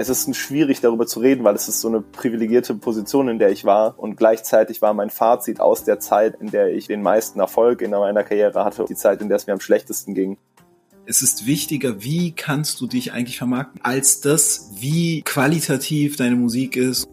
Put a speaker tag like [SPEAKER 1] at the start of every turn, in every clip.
[SPEAKER 1] es ist schwierig darüber zu reden, weil es ist so eine privilegierte Position, in der ich war und gleichzeitig war mein Fazit aus der Zeit, in der ich den meisten Erfolg in meiner Karriere hatte, die Zeit, in der es mir am schlechtesten ging.
[SPEAKER 2] Es ist wichtiger, wie kannst du dich eigentlich vermarkten, als das, wie qualitativ deine Musik ist.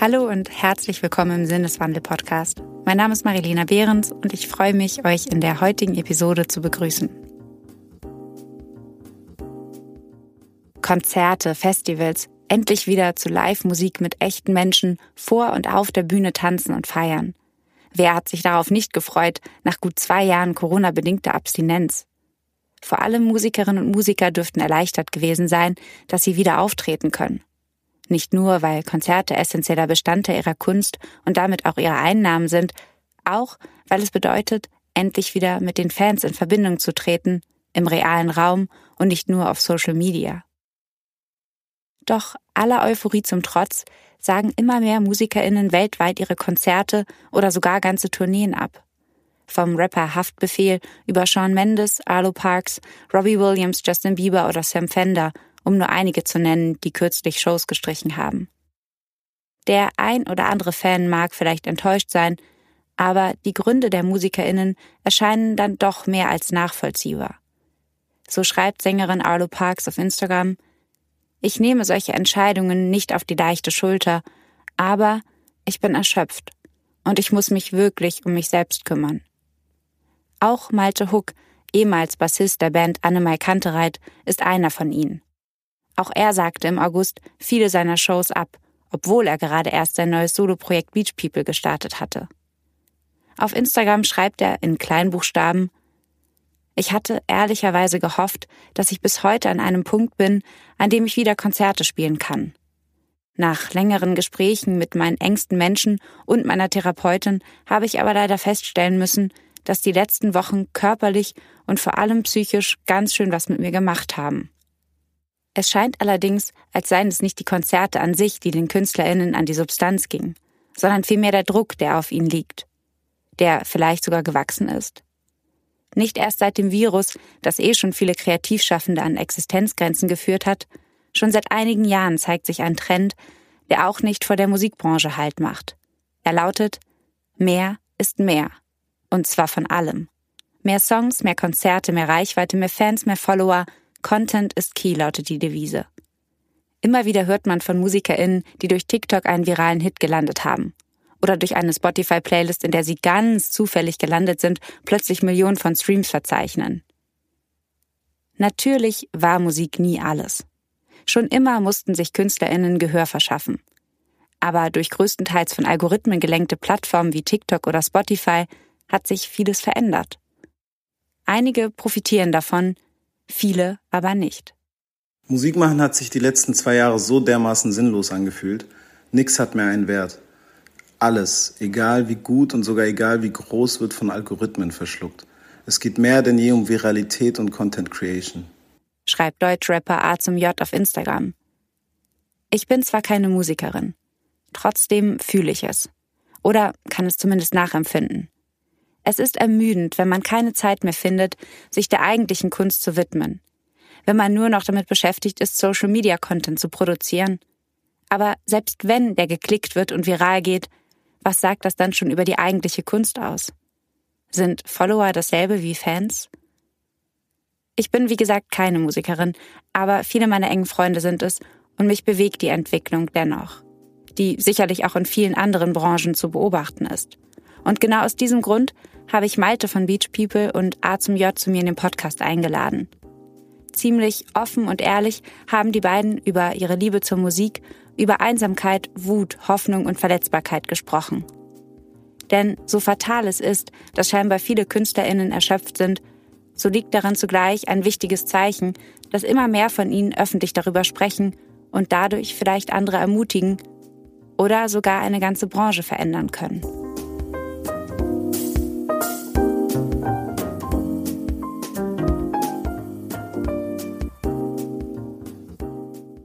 [SPEAKER 3] Hallo und herzlich willkommen im Sinneswandel-Podcast. Mein Name ist Marilena Behrens und ich freue mich, euch in der heutigen Episode zu begrüßen. Konzerte, Festivals, endlich wieder zu Live-Musik mit echten Menschen vor und auf der Bühne tanzen und feiern. Wer hat sich darauf nicht gefreut, nach gut zwei Jahren Corona-bedingter Abstinenz? Vor allem Musikerinnen und Musiker dürften erleichtert gewesen sein, dass sie wieder auftreten können. Nicht nur, weil Konzerte essentieller Bestandteil ihrer Kunst und damit auch ihre Einnahmen sind, auch weil es bedeutet, endlich wieder mit den Fans in Verbindung zu treten, im realen Raum und nicht nur auf Social Media. Doch aller Euphorie zum Trotz sagen immer mehr Musikerinnen weltweit ihre Konzerte oder sogar ganze Tourneen ab. Vom Rapper Haftbefehl über Shawn Mendes, Arlo Parks, Robbie Williams, Justin Bieber oder Sam Fender um nur einige zu nennen, die kürzlich Shows gestrichen haben. Der ein oder andere Fan mag vielleicht enttäuscht sein, aber die Gründe der Musikerinnen erscheinen dann doch mehr als nachvollziehbar. So schreibt Sängerin Arlo Parks auf Instagram, ich nehme solche Entscheidungen nicht auf die leichte Schulter, aber ich bin erschöpft und ich muss mich wirklich um mich selbst kümmern. Auch Malte Huck, ehemals Bassist der Band Annemai Kantereit, ist einer von ihnen. Auch er sagte im August viele seiner Shows ab, obwohl er gerade erst sein neues Soloprojekt Beach People gestartet hatte. Auf Instagram schreibt er in Kleinbuchstaben Ich hatte ehrlicherweise gehofft, dass ich bis heute an einem Punkt bin, an dem ich wieder Konzerte spielen kann. Nach längeren Gesprächen mit meinen engsten Menschen und meiner Therapeutin habe ich aber leider feststellen müssen, dass die letzten Wochen körperlich und vor allem psychisch ganz schön was mit mir gemacht haben. Es scheint allerdings, als seien es nicht die Konzerte an sich, die den KünstlerInnen an die Substanz gingen, sondern vielmehr der Druck, der auf ihnen liegt, der vielleicht sogar gewachsen ist. Nicht erst seit dem Virus, das eh schon viele Kreativschaffende an Existenzgrenzen geführt hat, schon seit einigen Jahren zeigt sich ein Trend, der auch nicht vor der Musikbranche Halt macht. Er lautet, mehr ist mehr. Und zwar von allem. Mehr Songs, mehr Konzerte, mehr Reichweite, mehr Fans, mehr Follower, Content ist key, lautet die Devise. Immer wieder hört man von MusikerInnen, die durch TikTok einen viralen Hit gelandet haben. Oder durch eine Spotify-Playlist, in der sie ganz zufällig gelandet sind, plötzlich Millionen von Streams verzeichnen. Natürlich war Musik nie alles. Schon immer mussten sich KünstlerInnen Gehör verschaffen. Aber durch größtenteils von Algorithmen gelenkte Plattformen wie TikTok oder Spotify hat sich vieles verändert. Einige profitieren davon, viele aber nicht.
[SPEAKER 4] Musik machen hat sich die letzten zwei Jahre so dermaßen sinnlos angefühlt. Nix hat mehr einen Wert. Alles, egal wie gut und sogar egal wie groß, wird von Algorithmen verschluckt. Es geht mehr denn je um Viralität und Content Creation.
[SPEAKER 3] Schreibt Deutschrapper A zum J auf Instagram. Ich bin zwar keine Musikerin, trotzdem fühle ich es. Oder kann es zumindest nachempfinden. Es ist ermüdend, wenn man keine Zeit mehr findet, sich der eigentlichen Kunst zu widmen. Wenn man nur noch damit beschäftigt ist, Social Media Content zu produzieren. Aber selbst wenn der geklickt wird und viral geht, was sagt das dann schon über die eigentliche Kunst aus? Sind Follower dasselbe wie Fans? Ich bin, wie gesagt, keine Musikerin, aber viele meiner engen Freunde sind es und mich bewegt die Entwicklung dennoch, die sicherlich auch in vielen anderen Branchen zu beobachten ist. Und genau aus diesem Grund habe ich Malte von Beach People und A zum J zu mir in den Podcast eingeladen. Ziemlich offen und ehrlich haben die beiden über ihre Liebe zur Musik, über Einsamkeit, Wut, Hoffnung und Verletzbarkeit gesprochen. Denn so fatal es ist, dass scheinbar viele KünstlerInnen erschöpft sind, so liegt daran zugleich ein wichtiges Zeichen, dass immer mehr von ihnen öffentlich darüber sprechen und dadurch vielleicht andere ermutigen oder sogar eine ganze Branche verändern können.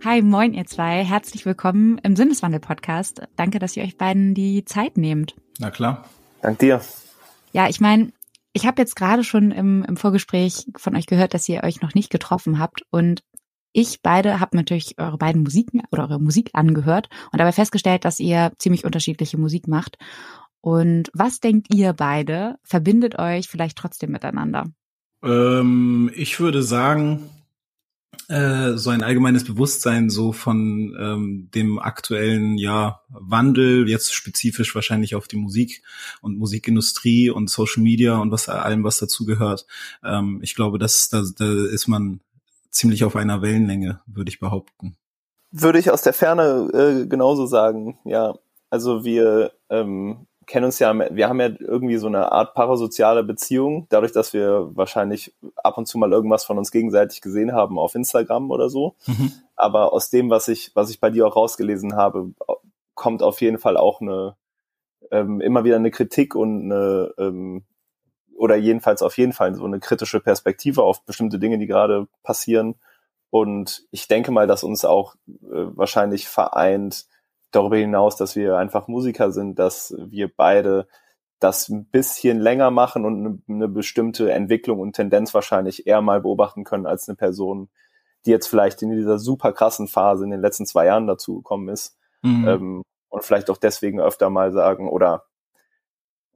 [SPEAKER 3] Hi, moin ihr zwei. Herzlich willkommen im Sinneswandel-Podcast. Danke, dass ihr euch beiden die Zeit nehmt.
[SPEAKER 2] Na klar.
[SPEAKER 1] Dank dir.
[SPEAKER 3] Ja, ich meine, Ich habe jetzt gerade schon im, im Vorgespräch von euch gehört, dass ihr euch noch nicht getroffen habt und ich beide habe natürlich eure beiden Musiken oder eure Musik angehört und dabei festgestellt, dass ihr ziemlich unterschiedliche Musik macht. Und was denkt ihr beide verbindet euch vielleicht trotzdem miteinander?
[SPEAKER 2] Ähm, ich würde sagen, äh, so ein allgemeines Bewusstsein so von ähm, dem aktuellen ja Wandel jetzt spezifisch wahrscheinlich auf die Musik und Musikindustrie und Social Media und was allem was dazu gehört. Ähm, ich glaube, dass da, da ist man ziemlich auf einer Wellenlänge, würde ich behaupten.
[SPEAKER 1] Würde ich aus der Ferne äh, genauso sagen, ja. Also wir ähm, kennen uns ja, wir haben ja irgendwie so eine Art parasoziale Beziehung, dadurch, dass wir wahrscheinlich ab und zu mal irgendwas von uns gegenseitig gesehen haben auf Instagram oder so. Mhm. Aber aus dem, was ich, was ich bei dir auch rausgelesen habe, kommt auf jeden Fall auch eine ähm, immer wieder eine Kritik und eine ähm, oder jedenfalls auf jeden Fall so eine kritische Perspektive auf bestimmte Dinge, die gerade passieren. Und ich denke mal, dass uns auch äh, wahrscheinlich vereint darüber hinaus, dass wir einfach Musiker sind, dass wir beide das ein bisschen länger machen und eine, eine bestimmte Entwicklung und Tendenz wahrscheinlich eher mal beobachten können als eine Person, die jetzt vielleicht in dieser super krassen Phase in den letzten zwei Jahren dazu gekommen ist. Mhm. Ähm, und vielleicht auch deswegen öfter mal sagen oder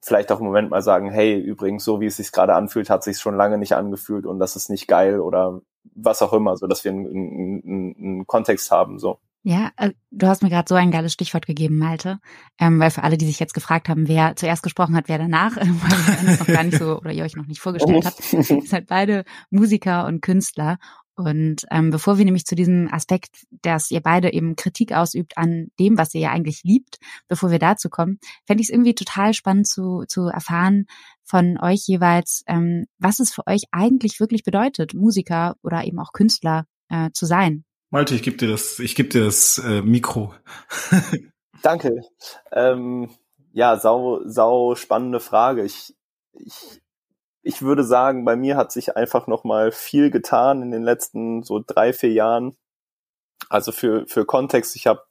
[SPEAKER 1] vielleicht auch im Moment mal sagen, hey, übrigens, so wie es sich gerade anfühlt, hat sich schon lange nicht angefühlt und das ist nicht geil oder was auch immer, so dass wir einen, einen, einen Kontext haben, so.
[SPEAKER 3] Ja, äh, du hast mir gerade so ein geiles Stichwort gegeben, Malte, ähm, weil für alle, die sich jetzt gefragt haben, wer zuerst gesprochen hat, wer danach, weil uns noch gar nicht so oder ihr euch noch nicht vorgestellt habt, ihr seid beide Musiker und Künstler. Und ähm, bevor wir nämlich zu diesem Aspekt, dass ihr beide eben Kritik ausübt an dem, was ihr ja eigentlich liebt, bevor wir dazu kommen, fände ich es irgendwie total spannend zu, zu erfahren von euch jeweils, ähm, was es für euch eigentlich wirklich bedeutet, Musiker oder eben auch Künstler äh, zu sein.
[SPEAKER 2] Malte, ich gebe dir das, ich gebe dir das äh, Mikro.
[SPEAKER 1] Danke. Ähm, ja, sau, sau spannende Frage. Ich, ich ich würde sagen, bei mir hat sich einfach noch mal viel getan in den letzten so drei, vier Jahren. Also für, für Kontext, ich habe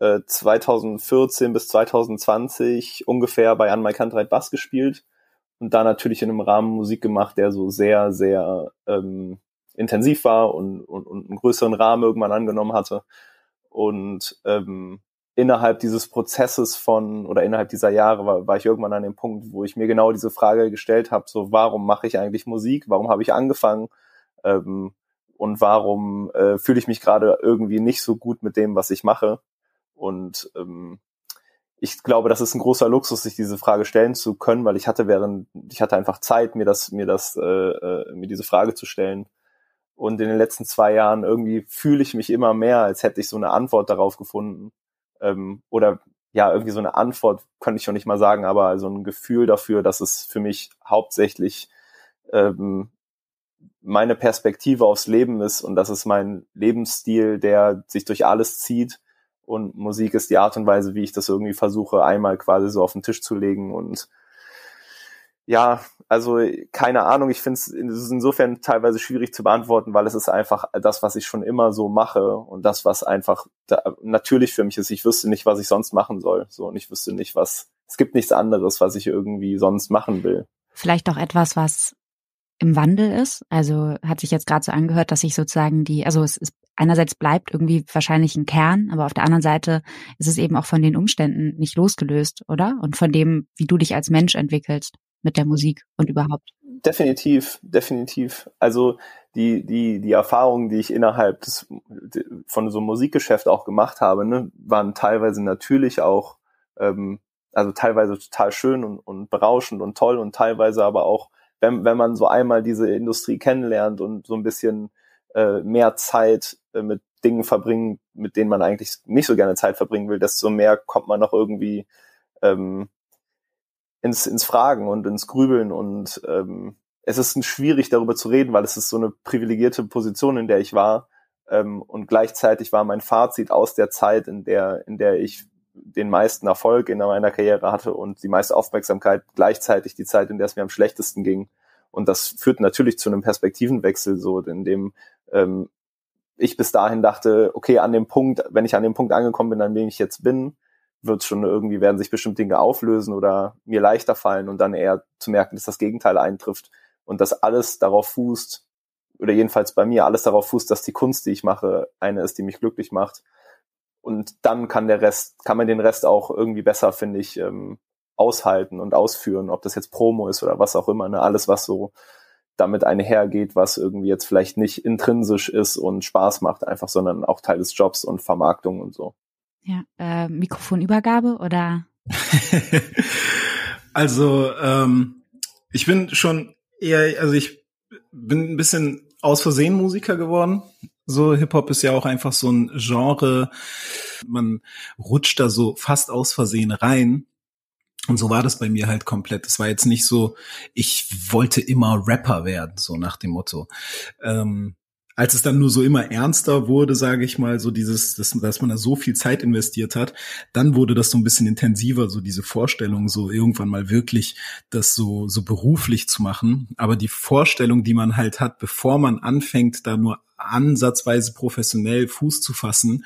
[SPEAKER 1] äh, 2014 bis 2020 ungefähr bei Anmai Kantreit Bass gespielt und da natürlich in einem Rahmen Musik gemacht, der so sehr, sehr ähm, intensiv war und, und, und einen größeren Rahmen irgendwann angenommen hatte. Und ähm, innerhalb dieses Prozesses von oder innerhalb dieser Jahre war, war ich irgendwann an dem Punkt, wo ich mir genau diese Frage gestellt habe: So, warum mache ich eigentlich Musik? Warum habe ich angefangen? Ähm, und warum äh, fühle ich mich gerade irgendwie nicht so gut mit dem, was ich mache? Und ähm, ich glaube, das ist ein großer Luxus, sich diese Frage stellen zu können, weil ich hatte während ich hatte einfach Zeit, mir das mir das äh, äh, mir diese Frage zu stellen. Und in den letzten zwei Jahren irgendwie fühle ich mich immer mehr, als hätte ich so eine Antwort darauf gefunden. Ähm, oder ja, irgendwie so eine Antwort könnte ich schon nicht mal sagen, aber so ein Gefühl dafür, dass es für mich hauptsächlich ähm, meine Perspektive aufs Leben ist und das ist mein Lebensstil, der sich durch alles zieht und Musik ist die Art und Weise, wie ich das irgendwie versuche, einmal quasi so auf den Tisch zu legen und ja, also keine Ahnung, ich finde es insofern teilweise schwierig zu beantworten, weil es ist einfach das, was ich schon immer so mache und das, was einfach da, natürlich für mich ist. Ich wüsste nicht, was ich sonst machen soll. So und ich wüsste nicht, was es gibt nichts anderes, was ich irgendwie sonst machen will.
[SPEAKER 3] Vielleicht auch etwas, was im Wandel ist. Also hat sich jetzt gerade so angehört, dass sich sozusagen die, also es ist einerseits bleibt irgendwie wahrscheinlich ein Kern, aber auf der anderen Seite ist es eben auch von den Umständen nicht losgelöst, oder? Und von dem, wie du dich als Mensch entwickelst mit der Musik und überhaupt?
[SPEAKER 1] Definitiv, definitiv. Also die, die, die Erfahrungen, die ich innerhalb des, von so einem Musikgeschäft auch gemacht habe, ne, waren teilweise natürlich auch, ähm, also teilweise total schön und, und berauschend und toll und teilweise aber auch, wenn, wenn man so einmal diese Industrie kennenlernt und so ein bisschen äh, mehr Zeit äh, mit Dingen verbringen, mit denen man eigentlich nicht so gerne Zeit verbringen will, desto mehr kommt man noch irgendwie ähm, ins, ins Fragen und ins Grübeln und ähm, es ist schwierig darüber zu reden, weil es ist so eine privilegierte Position, in der ich war ähm, und gleichzeitig war mein Fazit aus der Zeit, in der in der ich den meisten Erfolg in meiner Karriere hatte und die meiste Aufmerksamkeit gleichzeitig die Zeit, in der es mir am schlechtesten ging. Und das führt natürlich zu einem Perspektivenwechsel, so in dem ähm, ich bis dahin dachte, okay, an dem Punkt, wenn ich an dem Punkt angekommen bin, an dem ich jetzt bin, wird schon irgendwie, werden sich bestimmt Dinge auflösen oder mir leichter fallen und dann eher zu merken, dass das Gegenteil eintrifft und dass alles darauf fußt, oder jedenfalls bei mir alles darauf fußt, dass die Kunst, die ich mache, eine ist, die mich glücklich macht. Und dann kann der Rest, kann man den Rest auch irgendwie besser, finde ich, ähm, aushalten und ausführen, ob das jetzt Promo ist oder was auch immer, ne? alles, was so damit einhergeht, was irgendwie jetzt vielleicht nicht intrinsisch ist und Spaß macht einfach, sondern auch Teil des Jobs und Vermarktung und so.
[SPEAKER 3] Ja, äh, Mikrofonübergabe oder?
[SPEAKER 2] also ähm, ich bin schon eher, also ich bin ein bisschen aus Versehen Musiker geworden. So Hip-Hop ist ja auch einfach so ein Genre, man rutscht da so fast aus Versehen rein. Und so war das bei mir halt komplett. Es war jetzt nicht so, ich wollte immer Rapper werden, so nach dem Motto. Ähm, als es dann nur so immer ernster wurde, sage ich mal, so dieses, dass, dass man da so viel Zeit investiert hat, dann wurde das so ein bisschen intensiver, so diese Vorstellung, so irgendwann mal wirklich das so, so beruflich zu machen. Aber die Vorstellung, die man halt hat, bevor man anfängt, da nur ansatzweise professionell Fuß zu fassen,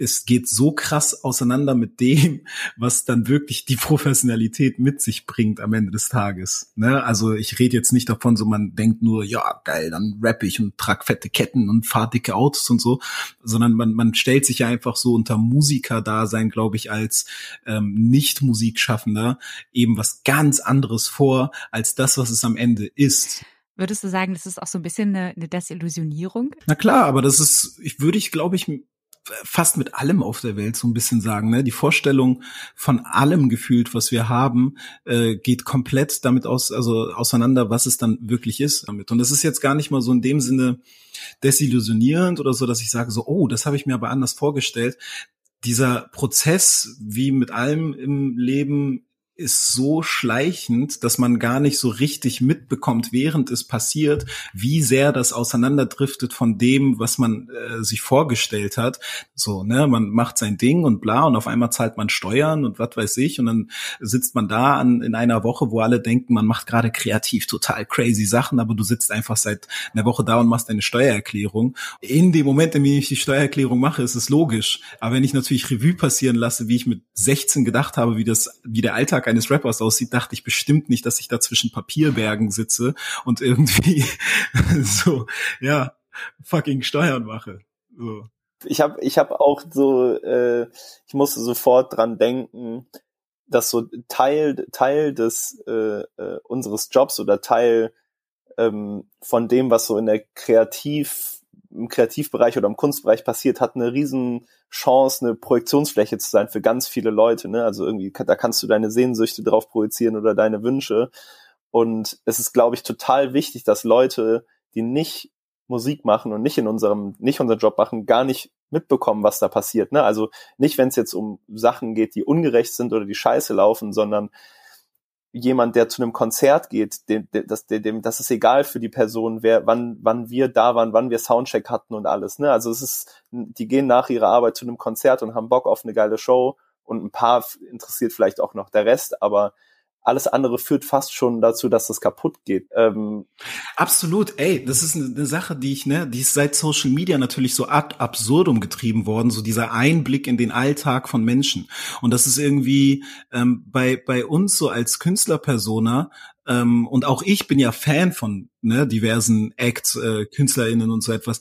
[SPEAKER 2] es geht so krass auseinander mit dem, was dann wirklich die Professionalität mit sich bringt am Ende des Tages. Ne? Also ich rede jetzt nicht davon, so man denkt nur, ja geil, dann rappe ich und trag fette Ketten und fahr dicke Autos und so, sondern man, man stellt sich ja einfach so unter Musiker-Dasein, glaube ich, als ähm, Nicht-Musikschaffender eben was ganz anderes vor, als das, was es am Ende ist.
[SPEAKER 3] Würdest du sagen, das ist auch so ein bisschen eine, eine Desillusionierung?
[SPEAKER 2] Na klar, aber das ist, ich würde ich, glaube ich, fast mit allem auf der Welt so ein bisschen sagen. Ne? Die Vorstellung von allem gefühlt, was wir haben, äh, geht komplett damit aus, also auseinander, was es dann wirklich ist damit. Und das ist jetzt gar nicht mal so in dem Sinne desillusionierend oder so, dass ich sage so, oh, das habe ich mir aber anders vorgestellt. Dieser Prozess, wie mit allem im Leben, ist so schleichend, dass man gar nicht so richtig mitbekommt, während es passiert, wie sehr das auseinanderdriftet von dem, was man äh, sich vorgestellt hat. So, ne, man macht sein Ding und bla und auf einmal zahlt man Steuern und was weiß ich und dann sitzt man da an, in einer Woche, wo alle denken, man macht gerade kreativ total crazy Sachen, aber du sitzt einfach seit einer Woche da und machst deine Steuererklärung. In dem Moment, in dem ich die Steuererklärung mache, ist es logisch. Aber wenn ich natürlich Revue passieren lasse, wie ich mit 16 gedacht habe, wie das, wie der Alltag eines Rappers aussieht, dachte ich bestimmt nicht, dass ich da zwischen Papierbergen sitze und irgendwie so, ja, fucking Steuern mache. So.
[SPEAKER 1] Ich habe ich hab auch so, äh, ich musste sofort dran denken, dass so Teil Teil des äh, äh, unseres Jobs oder Teil ähm, von dem, was so in der Kreativ im Kreativbereich oder im Kunstbereich passiert, hat eine riesen Chance, eine Projektionsfläche zu sein für ganz viele Leute. Ne? Also irgendwie, da kannst du deine Sehnsüchte drauf projizieren oder deine Wünsche. Und es ist, glaube ich, total wichtig, dass Leute, die nicht Musik machen und nicht in unserem, nicht unseren Job machen, gar nicht mitbekommen, was da passiert. Ne? Also nicht, wenn es jetzt um Sachen geht, die ungerecht sind oder die scheiße laufen, sondern jemand, der zu einem Konzert geht, dem, das, dem, das ist egal für die Person, wer, wann, wann wir da waren, wann wir Soundcheck hatten und alles. Ne? Also es ist, die gehen nach ihrer Arbeit zu einem Konzert und haben Bock auf eine geile Show und ein paar interessiert vielleicht auch noch der Rest, aber alles andere führt fast schon dazu, dass das kaputt geht. Ähm
[SPEAKER 2] Absolut, ey, das ist eine, Sache, die ich, ne, die ist seit Social Media natürlich so ad absurdum getrieben worden, so dieser Einblick in den Alltag von Menschen. Und das ist irgendwie ähm, bei bei uns so als Künstlerpersona ähm, und auch ich bin ja Fan von ne, diversen Acts, äh, KünstlerInnen und so etwas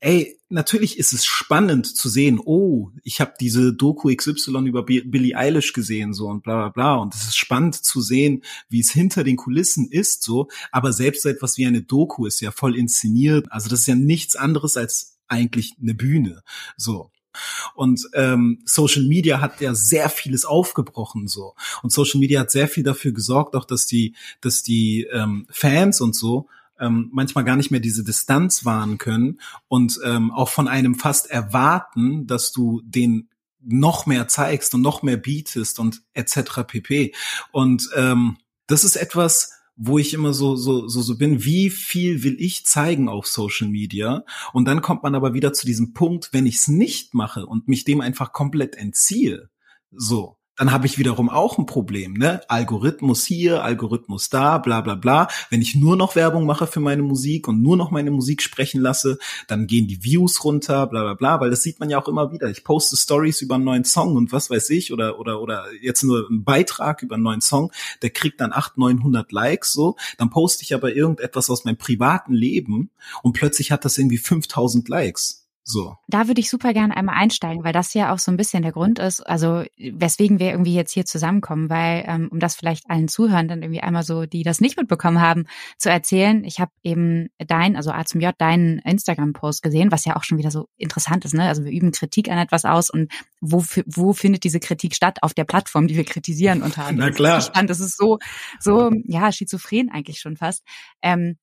[SPEAKER 2] ey, natürlich ist es spannend zu sehen, oh, ich habe diese Doku XY über Billie Eilish gesehen, so und bla bla bla. Und es ist spannend zu sehen, wie es hinter den Kulissen ist, so, aber selbst etwas wie eine Doku ist ja voll inszeniert. Also das ist ja nichts anderes als eigentlich eine Bühne. So. Und ähm, Social Media hat ja sehr vieles aufgebrochen so. Und Social Media hat sehr viel dafür gesorgt, auch dass die, dass die ähm, Fans und so ähm, manchmal gar nicht mehr diese Distanz wahren können und ähm, auch von einem fast erwarten, dass du den noch mehr zeigst und noch mehr bietest und etc. pp. Und ähm, das ist etwas, wo ich immer so, so, so, so bin, wie viel will ich zeigen auf Social Media? Und dann kommt man aber wieder zu diesem Punkt, wenn ich es nicht mache und mich dem einfach komplett entziehe, so, dann habe ich wiederum auch ein Problem, ne? Algorithmus hier, Algorithmus da, bla bla bla. Wenn ich nur noch Werbung mache für meine Musik und nur noch meine Musik sprechen lasse, dann gehen die Views runter, bla bla bla, weil das sieht man ja auch immer wieder. Ich poste Stories über einen neuen Song und was weiß ich, oder oder oder jetzt nur einen Beitrag über einen neuen Song, der kriegt dann 800, 900 Likes, so. Dann poste ich aber irgendetwas aus meinem privaten Leben und plötzlich hat das irgendwie 5000 Likes. So.
[SPEAKER 3] Da würde ich super gerne einmal einsteigen, weil das ja auch so ein bisschen der Grund ist, also weswegen wir irgendwie jetzt hier zusammenkommen, weil ähm, um das vielleicht allen Zuhörenden irgendwie einmal so, die das nicht mitbekommen haben, zu erzählen. Ich habe eben dein, also A zum J, deinen Instagram-Post gesehen, was ja auch schon wieder so interessant ist. Ne? Also wir üben Kritik an etwas aus und wo, wo findet diese Kritik statt? Auf der Plattform, die wir kritisieren unter anderem.
[SPEAKER 2] Na klar.
[SPEAKER 3] Ich fand, das ist so, so ja schizophren eigentlich schon fast. Ähm,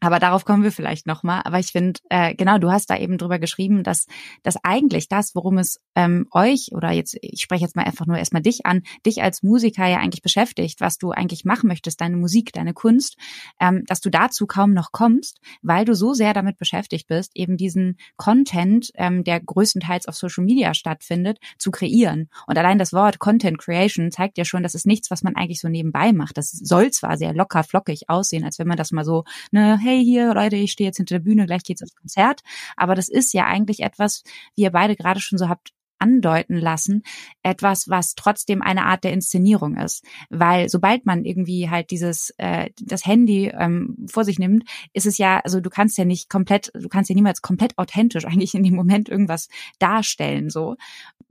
[SPEAKER 3] aber darauf kommen wir vielleicht nochmal. Aber ich finde, äh, genau, du hast da eben drüber geschrieben, dass, dass eigentlich das, worum es ähm, euch oder jetzt, ich spreche jetzt mal einfach nur erstmal dich an, dich als Musiker ja eigentlich beschäftigt, was du eigentlich machen möchtest, deine Musik, deine Kunst, ähm, dass du dazu kaum noch kommst, weil du so sehr damit beschäftigt bist, eben diesen Content, ähm, der größtenteils auf Social Media stattfindet, zu kreieren. Und allein das Wort Content Creation zeigt ja schon, das ist nichts, was man eigentlich so nebenbei macht. Das soll zwar sehr locker flockig aussehen, als wenn man das mal so, ne, hey hier, Leute, ich stehe jetzt hinter der Bühne, gleich geht's ins Konzert. Aber das ist ja eigentlich etwas, wie ihr beide gerade schon so habt andeuten lassen, etwas, was trotzdem eine Art der Inszenierung ist. Weil sobald man irgendwie halt dieses, äh, das Handy ähm, vor sich nimmt, ist es ja, also du kannst ja nicht komplett, du kannst ja niemals komplett authentisch eigentlich in dem Moment irgendwas darstellen. So.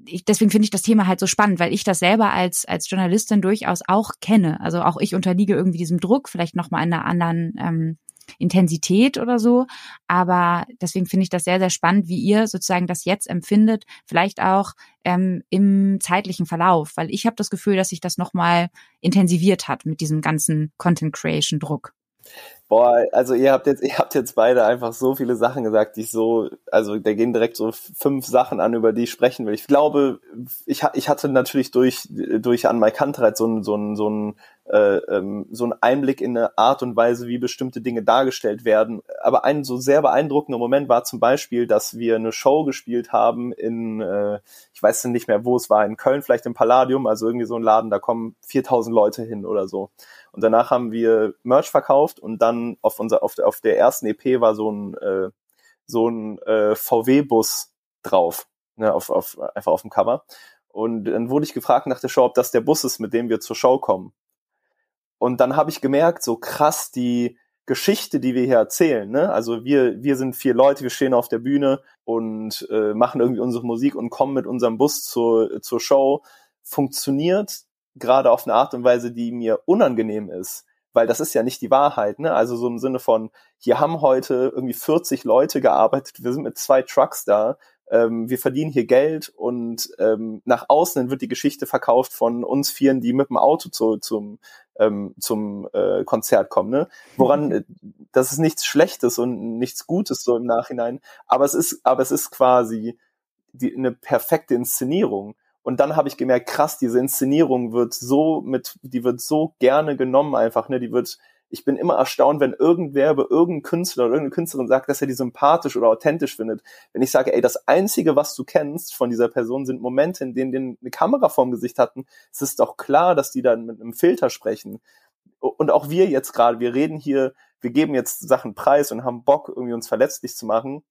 [SPEAKER 3] Ich, deswegen finde ich das Thema halt so spannend, weil ich das selber als, als Journalistin durchaus auch kenne. Also auch ich unterliege irgendwie diesem Druck, vielleicht nochmal in einer anderen ähm, Intensität oder so. Aber deswegen finde ich das sehr, sehr spannend, wie ihr sozusagen das jetzt empfindet, vielleicht auch ähm, im zeitlichen Verlauf, weil ich habe das Gefühl, dass sich das nochmal intensiviert hat mit diesem ganzen Content Creation Druck.
[SPEAKER 1] Boah, also ihr habt jetzt, ihr habt jetzt beide einfach so viele Sachen gesagt, die ich so, also da gehen direkt so fünf Sachen an, über die ich sprechen will. Ich glaube, ich, ich hatte natürlich durch, durch an Mike Kantreit so ein, so ein, so ein, äh, ähm, so ein Einblick in eine Art und Weise, wie bestimmte Dinge dargestellt werden. Aber ein so sehr beeindruckender Moment war zum Beispiel, dass wir eine Show gespielt haben in, äh, ich weiß nicht mehr, wo es war, in Köln, vielleicht im Palladium, also irgendwie so ein Laden, da kommen 4000 Leute hin oder so. Und danach haben wir Merch verkauft und dann auf unser auf der, auf der ersten EP war so ein äh, so ein äh, VW-Bus drauf, ne, auf, auf, einfach auf dem Cover. Und dann wurde ich gefragt nach der Show, ob das der Bus ist, mit dem wir zur Show kommen. Und dann habe ich gemerkt, so krass die Geschichte, die wir hier erzählen. Ne? Also wir, wir sind vier Leute, wir stehen auf der Bühne und äh, machen irgendwie unsere Musik und kommen mit unserem Bus zur, zur Show. Funktioniert gerade auf eine Art und Weise, die mir unangenehm ist, weil das ist ja nicht die Wahrheit, ne? Also so im Sinne von, hier haben heute irgendwie 40 Leute gearbeitet, wir sind mit zwei Trucks da, ähm, wir verdienen hier Geld und ähm, nach außen wird die Geschichte verkauft von uns Vieren, die mit dem Auto zu, zum ähm, zum äh, Konzert kommen, ne? Woran äh, das ist nichts Schlechtes und nichts Gutes so im Nachhinein, aber es ist aber es ist quasi die, eine perfekte Inszenierung und dann habe ich gemerkt, krass, diese Inszenierung wird so mit, die wird so gerne genommen einfach, ne? Die wird, ich bin immer erstaunt, wenn irgendwer über irgendeinen Künstler oder irgendeine Künstlerin sagt, dass er die sympathisch oder authentisch findet. Wenn ich sage, ey, das Einzige, was du kennst von dieser Person, sind Momente, in denen die eine Kamera vorm Gesicht hatten. Es ist doch klar, dass die dann mit einem Filter sprechen. Und auch wir jetzt gerade, wir reden hier, wir geben jetzt Sachen preis und haben Bock, irgendwie uns verletzlich zu machen.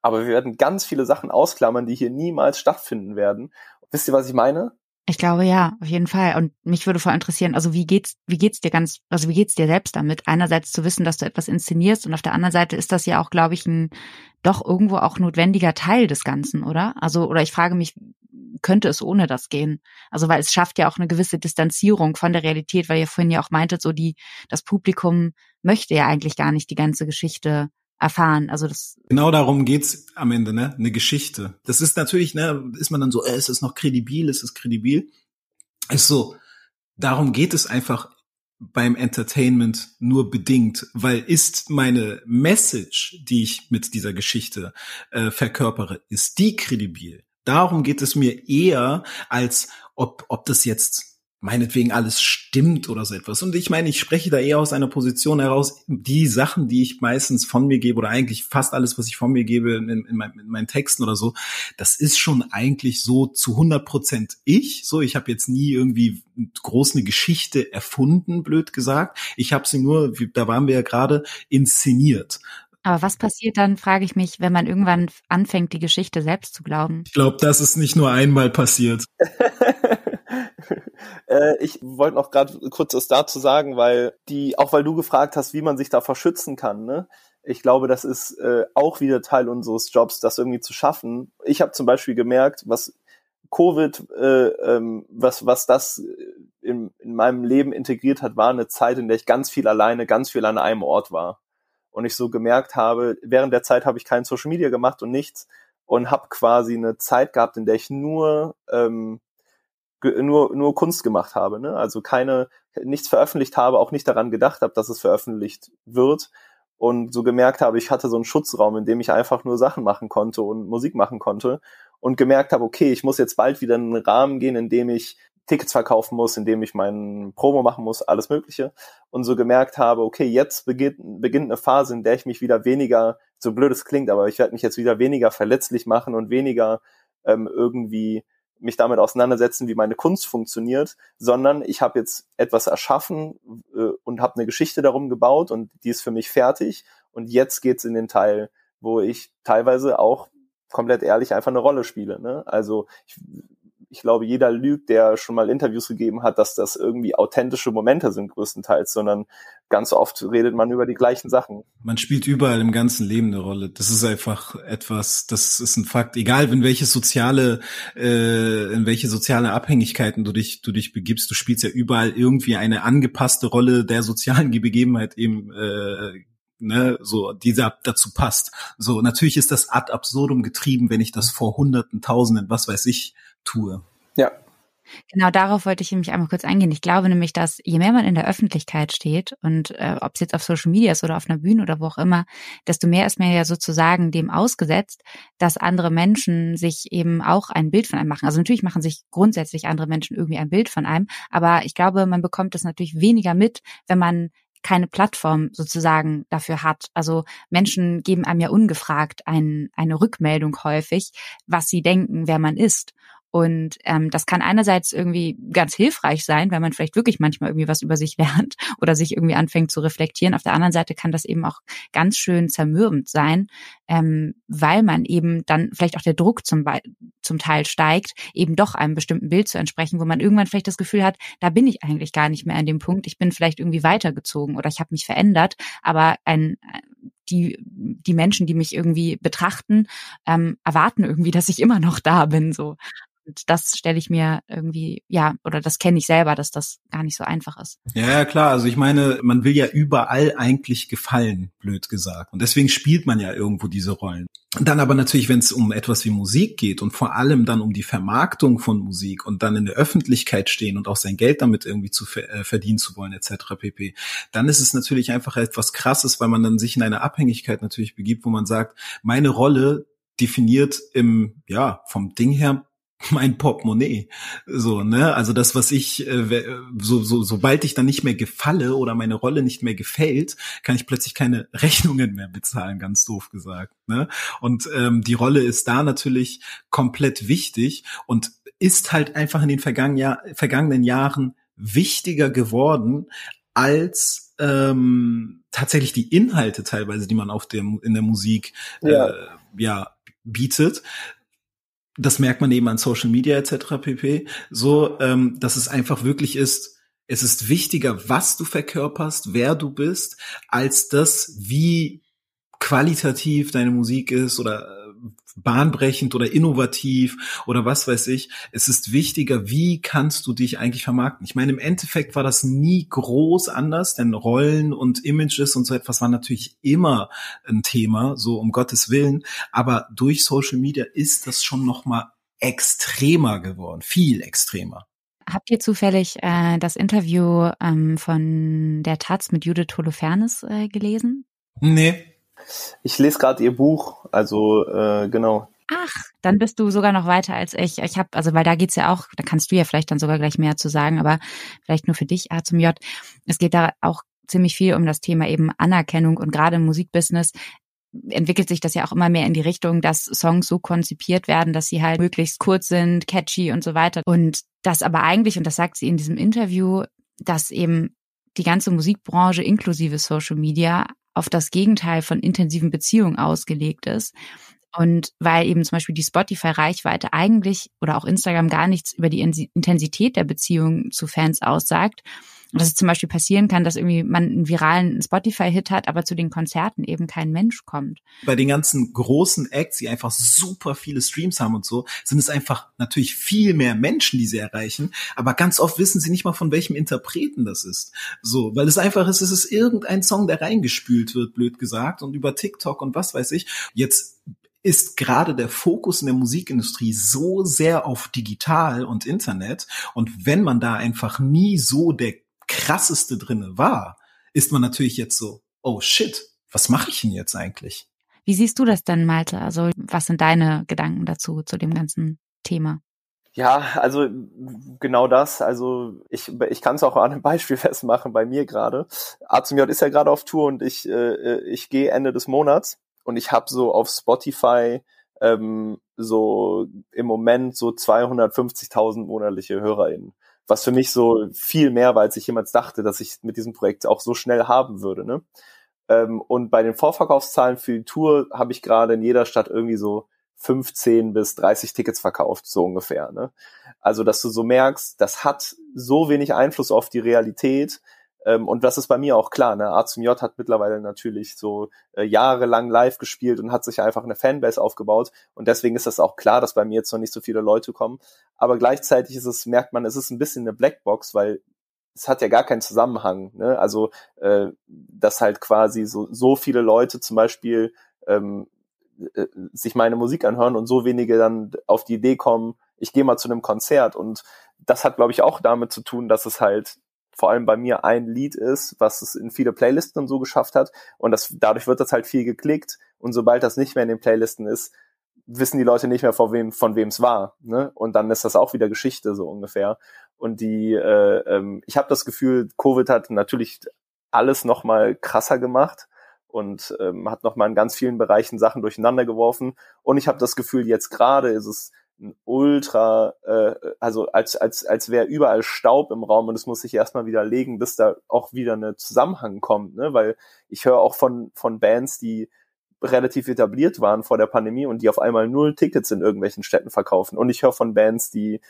[SPEAKER 1] Aber wir werden ganz viele Sachen ausklammern, die hier niemals stattfinden werden. Wisst ihr, was ich meine?
[SPEAKER 3] Ich glaube ja, auf jeden Fall. Und mich würde voll interessieren, also wie geht's, wie geht's dir ganz, also wie geht's dir selbst damit? Einerseits zu wissen, dass du etwas inszenierst und auf der anderen Seite ist das ja auch, glaube ich, ein doch irgendwo auch notwendiger Teil des Ganzen, oder? Also, oder ich frage mich, könnte es ohne das gehen? Also, weil es schafft ja auch eine gewisse Distanzierung von der Realität, weil ihr vorhin ja auch meintet, so die, das Publikum möchte ja eigentlich gar nicht die ganze Geschichte erfahren. Also das
[SPEAKER 2] genau darum geht's am Ende, ne? Eine Geschichte. Das ist natürlich, ne? Ist man dann so, äh, ist es noch kredibil? Ist es kredibil? Ist so. Darum geht es einfach beim Entertainment nur bedingt, weil ist meine Message, die ich mit dieser Geschichte äh, verkörpere, ist die kredibil. Darum geht es mir eher, als ob, ob das jetzt meinetwegen alles stimmt oder so etwas. Und ich meine, ich spreche da eher aus einer Position heraus, die Sachen, die ich meistens von mir gebe oder eigentlich fast alles, was ich von mir gebe in, in, mein, in meinen Texten oder so, das ist schon eigentlich so zu 100 Prozent ich. So, ich habe jetzt nie irgendwie groß eine Geschichte erfunden, blöd gesagt. Ich habe sie nur, da waren wir ja gerade, inszeniert.
[SPEAKER 3] Aber was passiert dann, frage ich mich, wenn man irgendwann anfängt, die Geschichte selbst zu glauben?
[SPEAKER 2] Ich glaube, das ist nicht nur einmal passiert.
[SPEAKER 1] Äh, ich wollte noch gerade kurz was dazu sagen, weil die, auch weil du gefragt hast, wie man sich davor schützen kann, ne? Ich glaube, das ist äh, auch wieder Teil unseres Jobs, das irgendwie zu schaffen. Ich habe zum Beispiel gemerkt, was Covid, äh, ähm, was, was das in, in meinem Leben integriert hat, war eine Zeit, in der ich ganz viel alleine, ganz viel an einem Ort war. Und ich so gemerkt habe, während der Zeit habe ich kein Social Media gemacht und nichts und habe quasi eine Zeit gehabt, in der ich nur ähm, nur, nur Kunst gemacht habe, ne? also keine, nichts veröffentlicht habe, auch nicht daran gedacht habe, dass es veröffentlicht wird und so gemerkt habe, ich hatte so einen Schutzraum, in dem ich einfach nur Sachen machen konnte und Musik machen konnte und gemerkt habe, okay, ich muss jetzt bald wieder in einen Rahmen gehen, in dem ich Tickets verkaufen muss, in dem ich meinen Promo machen muss, alles Mögliche. Und so gemerkt habe, okay, jetzt beginnt, beginnt eine Phase, in der ich mich wieder weniger, so blöd es klingt, aber ich werde mich jetzt wieder weniger verletzlich machen und weniger ähm, irgendwie mich damit auseinandersetzen, wie meine Kunst funktioniert, sondern ich habe jetzt etwas erschaffen äh, und habe eine Geschichte darum gebaut und die ist für mich fertig. Und jetzt geht's in den Teil, wo ich teilweise auch komplett ehrlich einfach eine Rolle spiele. Ne? Also ich ich glaube, jeder lügt, der schon mal Interviews gegeben hat, dass das irgendwie authentische Momente sind größtenteils, sondern ganz oft redet man über die gleichen Sachen.
[SPEAKER 2] Man spielt überall im ganzen Leben eine Rolle. Das ist einfach etwas, das ist ein Fakt. Egal in welche soziale, äh, in welche soziale Abhängigkeiten du dich, du dich begibst, du spielst ja überall irgendwie eine angepasste Rolle der sozialen Begebenheit eben äh, ne, so, die da, dazu passt. So, natürlich ist das ad absurdum getrieben, wenn ich das vor Hunderten, Tausenden, was weiß ich, tue.
[SPEAKER 1] Ja.
[SPEAKER 3] Genau darauf wollte ich nämlich einmal kurz eingehen. Ich glaube nämlich, dass je mehr man in der Öffentlichkeit steht und äh, ob es jetzt auf Social Media ist oder auf einer Bühne oder wo auch immer, desto mehr ist man ja sozusagen dem ausgesetzt, dass andere Menschen sich eben auch ein Bild von einem machen. Also natürlich machen sich grundsätzlich andere Menschen irgendwie ein Bild von einem, aber ich glaube, man bekommt das natürlich weniger mit, wenn man keine Plattform sozusagen dafür hat. Also Menschen geben einem ja ungefragt ein, eine Rückmeldung häufig, was sie denken, wer man ist. Und ähm, das kann einerseits irgendwie ganz hilfreich sein, weil man vielleicht wirklich manchmal irgendwie was über sich lernt oder sich irgendwie anfängt zu reflektieren. Auf der anderen Seite kann das eben auch ganz schön zermürbend sein, ähm, weil man eben dann vielleicht auch der Druck zum, zum Teil steigt, eben doch einem bestimmten Bild zu entsprechen, wo man irgendwann vielleicht das Gefühl hat, da bin ich eigentlich gar nicht mehr an dem Punkt, ich bin vielleicht irgendwie weitergezogen oder ich habe mich verändert, aber ein die, die Menschen, die mich irgendwie betrachten, ähm, erwarten irgendwie, dass ich immer noch da bin. So. Und das stelle ich mir irgendwie, ja, oder das kenne ich selber, dass das gar nicht so einfach ist.
[SPEAKER 2] Ja, ja, klar. Also ich meine, man will ja überall eigentlich gefallen, blöd gesagt. Und deswegen spielt man ja irgendwo diese Rollen. Dann aber natürlich, wenn es um etwas wie Musik geht und vor allem dann um die Vermarktung von Musik und dann in der Öffentlichkeit stehen und auch sein Geld damit irgendwie zu äh, verdienen zu wollen, etc. pp., dann ist es natürlich einfach etwas krasses, weil man dann sich in eine Abhängigkeit natürlich begibt, wo man sagt, meine Rolle definiert im, ja, vom Ding her mein Portemonnaie. So, ne? Also das, was ich, äh, so, so, sobald ich dann nicht mehr gefalle oder meine Rolle nicht mehr gefällt, kann ich plötzlich keine Rechnungen mehr bezahlen, ganz doof gesagt. Ne? Und ähm, die Rolle ist da natürlich komplett wichtig und ist halt einfach in den vergangenen, Jahr, vergangenen Jahren wichtiger geworden als ähm, tatsächlich die Inhalte teilweise, die man auf dem in der Musik ja. Äh, ja bietet das merkt man eben an Social Media etc. pp. So, ähm, dass es einfach wirklich ist, es ist wichtiger, was du verkörperst, wer du bist, als das, wie qualitativ deine Musik ist oder bahnbrechend oder innovativ oder was weiß ich. Es ist wichtiger, wie kannst du dich eigentlich vermarkten? Ich meine, im Endeffekt war das nie groß anders, denn Rollen und Images und so etwas waren natürlich immer ein Thema, so um Gottes Willen. Aber durch Social Media ist das schon noch mal extremer geworden, viel extremer.
[SPEAKER 3] Habt ihr zufällig äh, das Interview ähm, von der Taz mit Judith Holofernes äh, gelesen?
[SPEAKER 2] Nee.
[SPEAKER 1] Ich lese gerade ihr Buch, also äh, genau.
[SPEAKER 3] Ach, dann bist du sogar noch weiter als ich. Ich habe, also weil da geht's ja auch, da kannst du ja vielleicht dann sogar gleich mehr zu sagen, aber vielleicht nur für dich A zum J. Es geht da auch ziemlich viel um das Thema eben Anerkennung und gerade im Musikbusiness entwickelt sich das ja auch immer mehr in die Richtung, dass Songs so konzipiert werden, dass sie halt möglichst kurz sind, catchy und so weiter. Und das aber eigentlich, und das sagt sie in diesem Interview, dass eben die ganze Musikbranche inklusive Social Media auf das Gegenteil von intensiven Beziehungen ausgelegt ist. Und weil eben zum Beispiel die Spotify-Reichweite eigentlich oder auch Instagram gar nichts über die Intensität der Beziehung zu Fans aussagt, dass es zum Beispiel passieren kann, dass irgendwie man einen viralen Spotify-Hit hat, aber zu den Konzerten eben kein Mensch kommt.
[SPEAKER 2] Bei den ganzen großen Acts, die einfach super viele Streams haben und so, sind es einfach natürlich viel mehr Menschen, die sie erreichen, aber ganz oft wissen sie nicht mal, von welchem Interpreten das ist. So, weil es einfach ist, es ist irgendein Song, der reingespült wird, blöd gesagt, und über TikTok und was weiß ich. Jetzt ist gerade der Fokus in der Musikindustrie so sehr auf digital und Internet. Und wenn man da einfach nie so der krasseste drinne war, ist man natürlich jetzt so, oh shit, was mache ich denn jetzt eigentlich?
[SPEAKER 3] Wie siehst du das denn, Malte? Also was sind deine Gedanken dazu, zu dem ganzen Thema?
[SPEAKER 1] Ja, also genau das. Also ich, ich kann es auch an einem Beispiel festmachen bei mir gerade. A zum J ist ja gerade auf Tour und ich, äh, ich gehe Ende des Monats und ich habe so auf Spotify ähm, so im Moment so 250.000 monatliche HörerInnen was für mich so viel mehr war, als ich jemals dachte, dass ich mit diesem Projekt auch so schnell haben würde. Ne? Ähm, und bei den Vorverkaufszahlen für die Tour habe ich gerade in jeder Stadt irgendwie so 15 bis 30 Tickets verkauft, so ungefähr. Ne? Also, dass du so merkst, das hat so wenig Einfluss auf die Realität, ähm, und das ist bei mir auch klar. Ne? A zum J hat mittlerweile natürlich so äh, jahrelang live gespielt und hat sich einfach eine Fanbase aufgebaut. Und deswegen ist das auch klar, dass bei mir jetzt noch nicht so viele Leute kommen. Aber gleichzeitig ist es, merkt man, es ist ein bisschen eine Blackbox, weil es hat ja gar keinen Zusammenhang. Ne? Also, äh, dass halt quasi so, so viele Leute zum Beispiel ähm, äh, sich meine Musik anhören und so wenige dann auf die Idee kommen, ich gehe mal zu einem Konzert. Und das hat, glaube ich, auch damit zu tun, dass es halt vor allem bei mir ein Lied ist, was es in viele Playlisten und so geschafft hat. Und das, dadurch wird das halt viel geklickt. Und sobald das nicht mehr in den Playlisten ist, wissen die Leute nicht mehr, von wem von wem es war. Ne? Und dann ist das auch wieder Geschichte so ungefähr. Und die, äh, ähm, ich habe das Gefühl, Covid hat natürlich alles noch mal krasser gemacht und ähm, hat noch mal in ganz vielen Bereichen Sachen durcheinander geworfen. Und ich habe das Gefühl, jetzt gerade ist es ein ultra, äh, also als, als, als wäre überall Staub im Raum und es muss sich erstmal wieder legen, bis da auch wieder eine Zusammenhang kommt, ne? Weil ich höre auch von, von Bands, die relativ etabliert waren vor der Pandemie und die auf einmal null Tickets in irgendwelchen Städten verkaufen. Und ich höre von Bands, die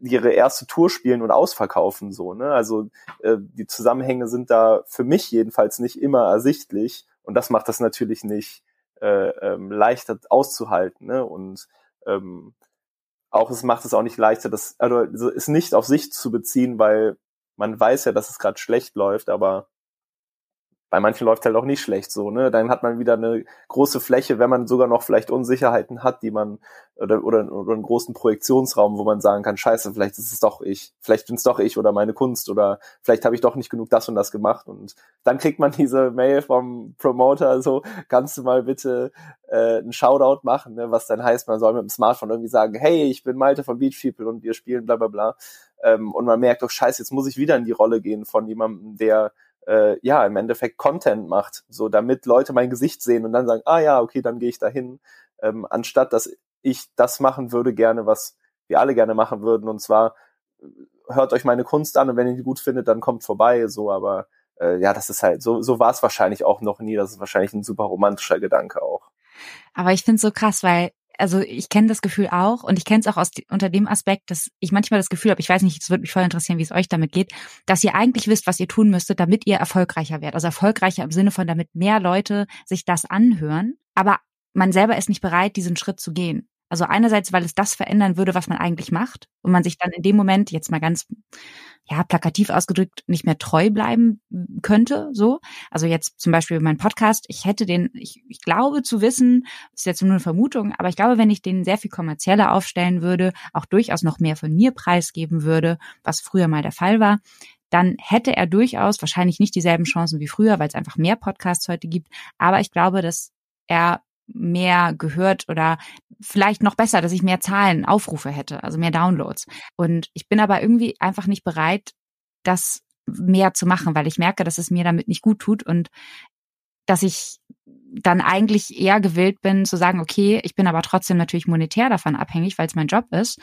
[SPEAKER 1] ihre erste Tour spielen und ausverkaufen so ne also äh, die Zusammenhänge sind da für mich jedenfalls nicht immer ersichtlich und das macht das natürlich nicht äh, ähm, leichter auszuhalten ne und ähm, auch es macht es auch nicht leichter, das also es nicht auf sich zu beziehen, weil man weiß ja, dass es gerade schlecht läuft, aber bei manchen läuft halt auch nicht schlecht so, ne? Dann hat man wieder eine große Fläche, wenn man sogar noch vielleicht Unsicherheiten hat, die man oder, oder, oder einen großen Projektionsraum, wo man sagen kann, scheiße, vielleicht ist es doch ich, vielleicht bin es doch ich oder meine Kunst oder vielleicht habe ich doch nicht genug das und das gemacht und dann kriegt man diese Mail vom Promoter so, kannst du mal bitte äh, einen Shoutout machen, ne? was dann heißt, man soll mit dem Smartphone irgendwie sagen, hey, ich bin Malte von Beach People und wir spielen bla bla bla ähm, und man merkt, oh scheiße, jetzt muss ich wieder in die Rolle gehen von jemandem, der äh, ja im Endeffekt Content macht, so damit Leute mein Gesicht sehen und dann sagen, ah ja, okay, dann gehe ich dahin, ähm, anstatt dass ich das machen würde gerne, was wir alle gerne machen würden. Und zwar äh, hört euch meine Kunst an und wenn ihr die gut findet, dann kommt vorbei, so, aber äh, ja, das ist halt, so, so war es wahrscheinlich auch noch nie, das ist wahrscheinlich ein super romantischer Gedanke auch.
[SPEAKER 3] Aber ich finde es so krass, weil also ich kenne das Gefühl auch und ich kenne es auch aus unter dem Aspekt, dass ich manchmal das Gefühl habe, ich weiß nicht, es würde mich voll interessieren, wie es euch damit geht, dass ihr eigentlich wisst, was ihr tun müsstet, damit ihr erfolgreicher werdet. Also erfolgreicher im Sinne von, damit mehr Leute sich das anhören, aber man selber ist nicht bereit, diesen Schritt zu gehen. Also einerseits, weil es das verändern würde, was man eigentlich macht und man sich dann in dem Moment jetzt mal ganz ja plakativ ausgedrückt nicht mehr treu bleiben könnte. So, also jetzt zum Beispiel mein Podcast. Ich hätte den, ich, ich glaube zu wissen, ist jetzt nur eine Vermutung, aber ich glaube, wenn ich den sehr viel kommerzieller aufstellen würde, auch durchaus noch mehr von mir preisgeben würde, was früher mal der Fall war, dann hätte er durchaus wahrscheinlich nicht dieselben Chancen wie früher, weil es einfach mehr Podcasts heute gibt. Aber ich glaube, dass er mehr gehört oder vielleicht noch besser, dass ich mehr Zahlen, Aufrufe hätte, also mehr Downloads. Und ich bin aber irgendwie einfach nicht bereit, das mehr zu machen, weil ich merke, dass es mir damit nicht gut tut und dass ich dann eigentlich eher gewillt bin zu sagen, okay, ich bin aber trotzdem natürlich monetär davon abhängig, weil es mein Job ist,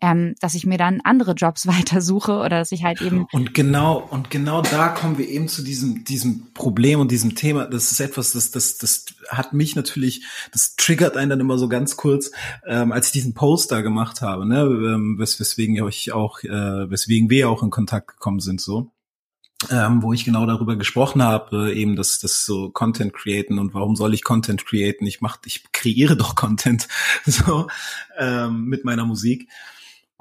[SPEAKER 3] ähm, dass ich mir dann andere Jobs weitersuche oder dass ich halt eben
[SPEAKER 2] und genau und genau da kommen wir eben zu diesem diesem Problem und diesem Thema. Das ist etwas, das das das hat mich natürlich, das triggert einen dann immer so ganz kurz, ähm, als ich diesen Post da gemacht habe, ne, ähm, wes weswegen ich auch, äh, weswegen wir auch in Kontakt gekommen sind so ähm, wo ich genau darüber gesprochen habe, eben das, das so Content createn und warum soll ich Content createn? Ich mach, ich kreiere doch Content so ähm, mit meiner Musik.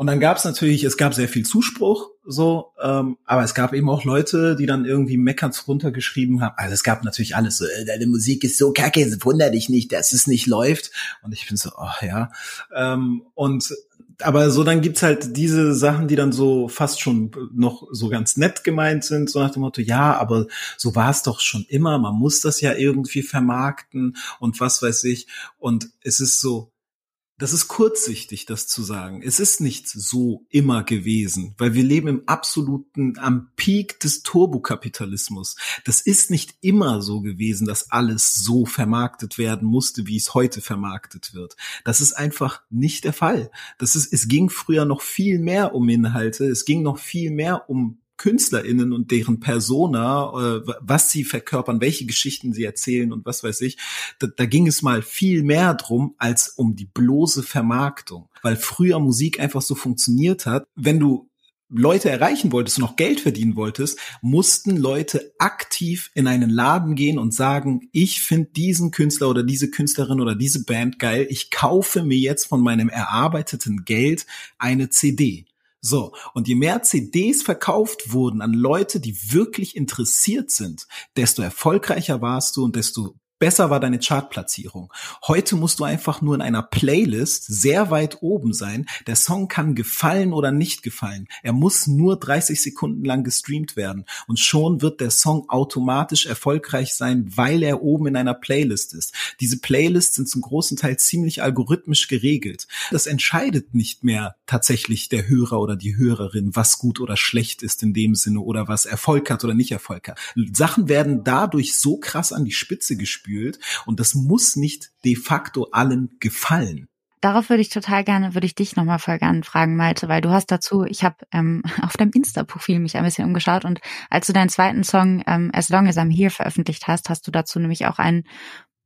[SPEAKER 2] Und dann gab es natürlich, es gab sehr viel Zuspruch, so, ähm, aber es gab eben auch Leute, die dann irgendwie Meckerns runtergeschrieben haben. Also es gab natürlich alles so, äh, deine Musik ist so kacke, wunder dich nicht, dass es nicht läuft. Und ich bin so, oh ja. Ähm, und aber so dann gibt's halt diese Sachen, die dann so fast schon noch so ganz nett gemeint sind, so nach dem Motto, ja, aber so war es doch schon immer, man muss das ja irgendwie vermarkten und was weiß ich. Und es ist so, das ist kurzsichtig, das zu sagen. Es ist nicht so immer gewesen, weil wir leben im absoluten, am Peak des Turbokapitalismus. Das ist nicht immer so gewesen, dass alles so vermarktet werden musste, wie es heute vermarktet wird. Das ist einfach nicht der Fall. Das ist, es ging früher noch viel mehr um Inhalte. Es ging noch viel mehr um KünstlerInnen und deren Persona, äh, was sie verkörpern, welche Geschichten sie erzählen und was weiß ich, da, da ging es mal viel mehr drum als um die bloße Vermarktung. Weil früher Musik einfach so funktioniert hat, wenn du Leute erreichen wolltest und noch Geld verdienen wolltest, mussten Leute aktiv in einen Laden gehen und sagen, ich finde diesen Künstler oder diese Künstlerin oder diese Band geil, ich kaufe mir jetzt von meinem erarbeiteten Geld eine CD. So, und je mehr CDs verkauft wurden an Leute, die wirklich interessiert sind, desto erfolgreicher warst du und desto besser war deine Chartplatzierung. Heute musst du einfach nur in einer Playlist sehr weit oben sein. Der Song kann gefallen oder nicht gefallen. Er muss nur 30 Sekunden lang gestreamt werden und schon wird der Song automatisch erfolgreich sein, weil er oben in einer Playlist ist. Diese Playlists sind zum großen Teil ziemlich algorithmisch geregelt. Das entscheidet nicht mehr tatsächlich der Hörer oder die Hörerin, was gut oder schlecht ist in dem Sinne oder was Erfolg hat oder nicht Erfolg hat. Sachen werden dadurch so krass an die Spitze gespürt gefühlt. Und das muss nicht de facto allen gefallen.
[SPEAKER 3] Darauf würde ich total gerne, würde ich dich nochmal voll gerne fragen, Malte, weil du hast dazu, ich habe ähm, auf deinem Insta-Profil mich ein bisschen umgeschaut und als du deinen zweiten Song ähm, As Long As I'm Here veröffentlicht hast, hast du dazu nämlich auch einen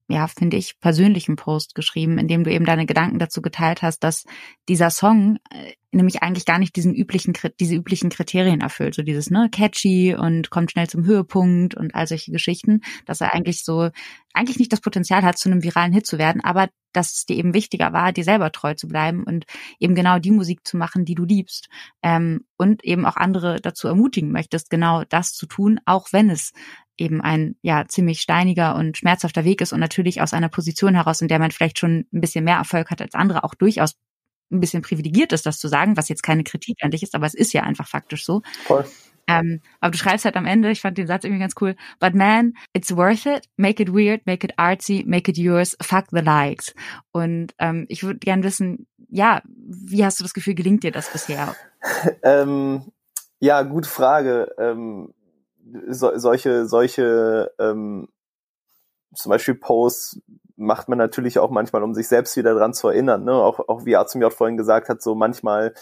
[SPEAKER 3] ja, finde ich, persönlichen Post geschrieben, in dem du eben deine Gedanken dazu geteilt hast, dass dieser Song äh, nämlich eigentlich gar nicht diesen üblichen, diese üblichen Kriterien erfüllt. So dieses, ne, catchy und kommt schnell zum Höhepunkt und all solche Geschichten, dass er eigentlich so, eigentlich nicht das Potenzial hat, zu einem viralen Hit zu werden, aber dass es dir eben wichtiger war, dir selber treu zu bleiben und eben genau die Musik zu machen, die du liebst. Ähm, und eben auch andere dazu ermutigen möchtest, genau das zu tun, auch wenn es eben ein ja ziemlich steiniger und schmerzhafter Weg ist und natürlich aus einer Position heraus, in der man vielleicht schon ein bisschen mehr Erfolg hat als andere, auch durchaus ein bisschen privilegiert ist, das zu sagen, was jetzt keine Kritik an dich ist, aber es ist ja einfach faktisch so. Voll. Ähm, aber du schreibst halt am Ende, ich fand den Satz irgendwie ganz cool, but man, it's worth it, make it weird, make it artsy, make it yours, fuck the likes. Und ähm, ich würde gern wissen, ja, wie hast du das Gefühl, gelingt dir das bisher?
[SPEAKER 1] ähm, ja, gute Frage. Ähm, so, solche, solche ähm, zum Beispiel Posts macht man natürlich auch manchmal, um sich selbst wieder dran zu erinnern. Ne? Auch, auch wie Azumi auch vorhin gesagt hat, so manchmal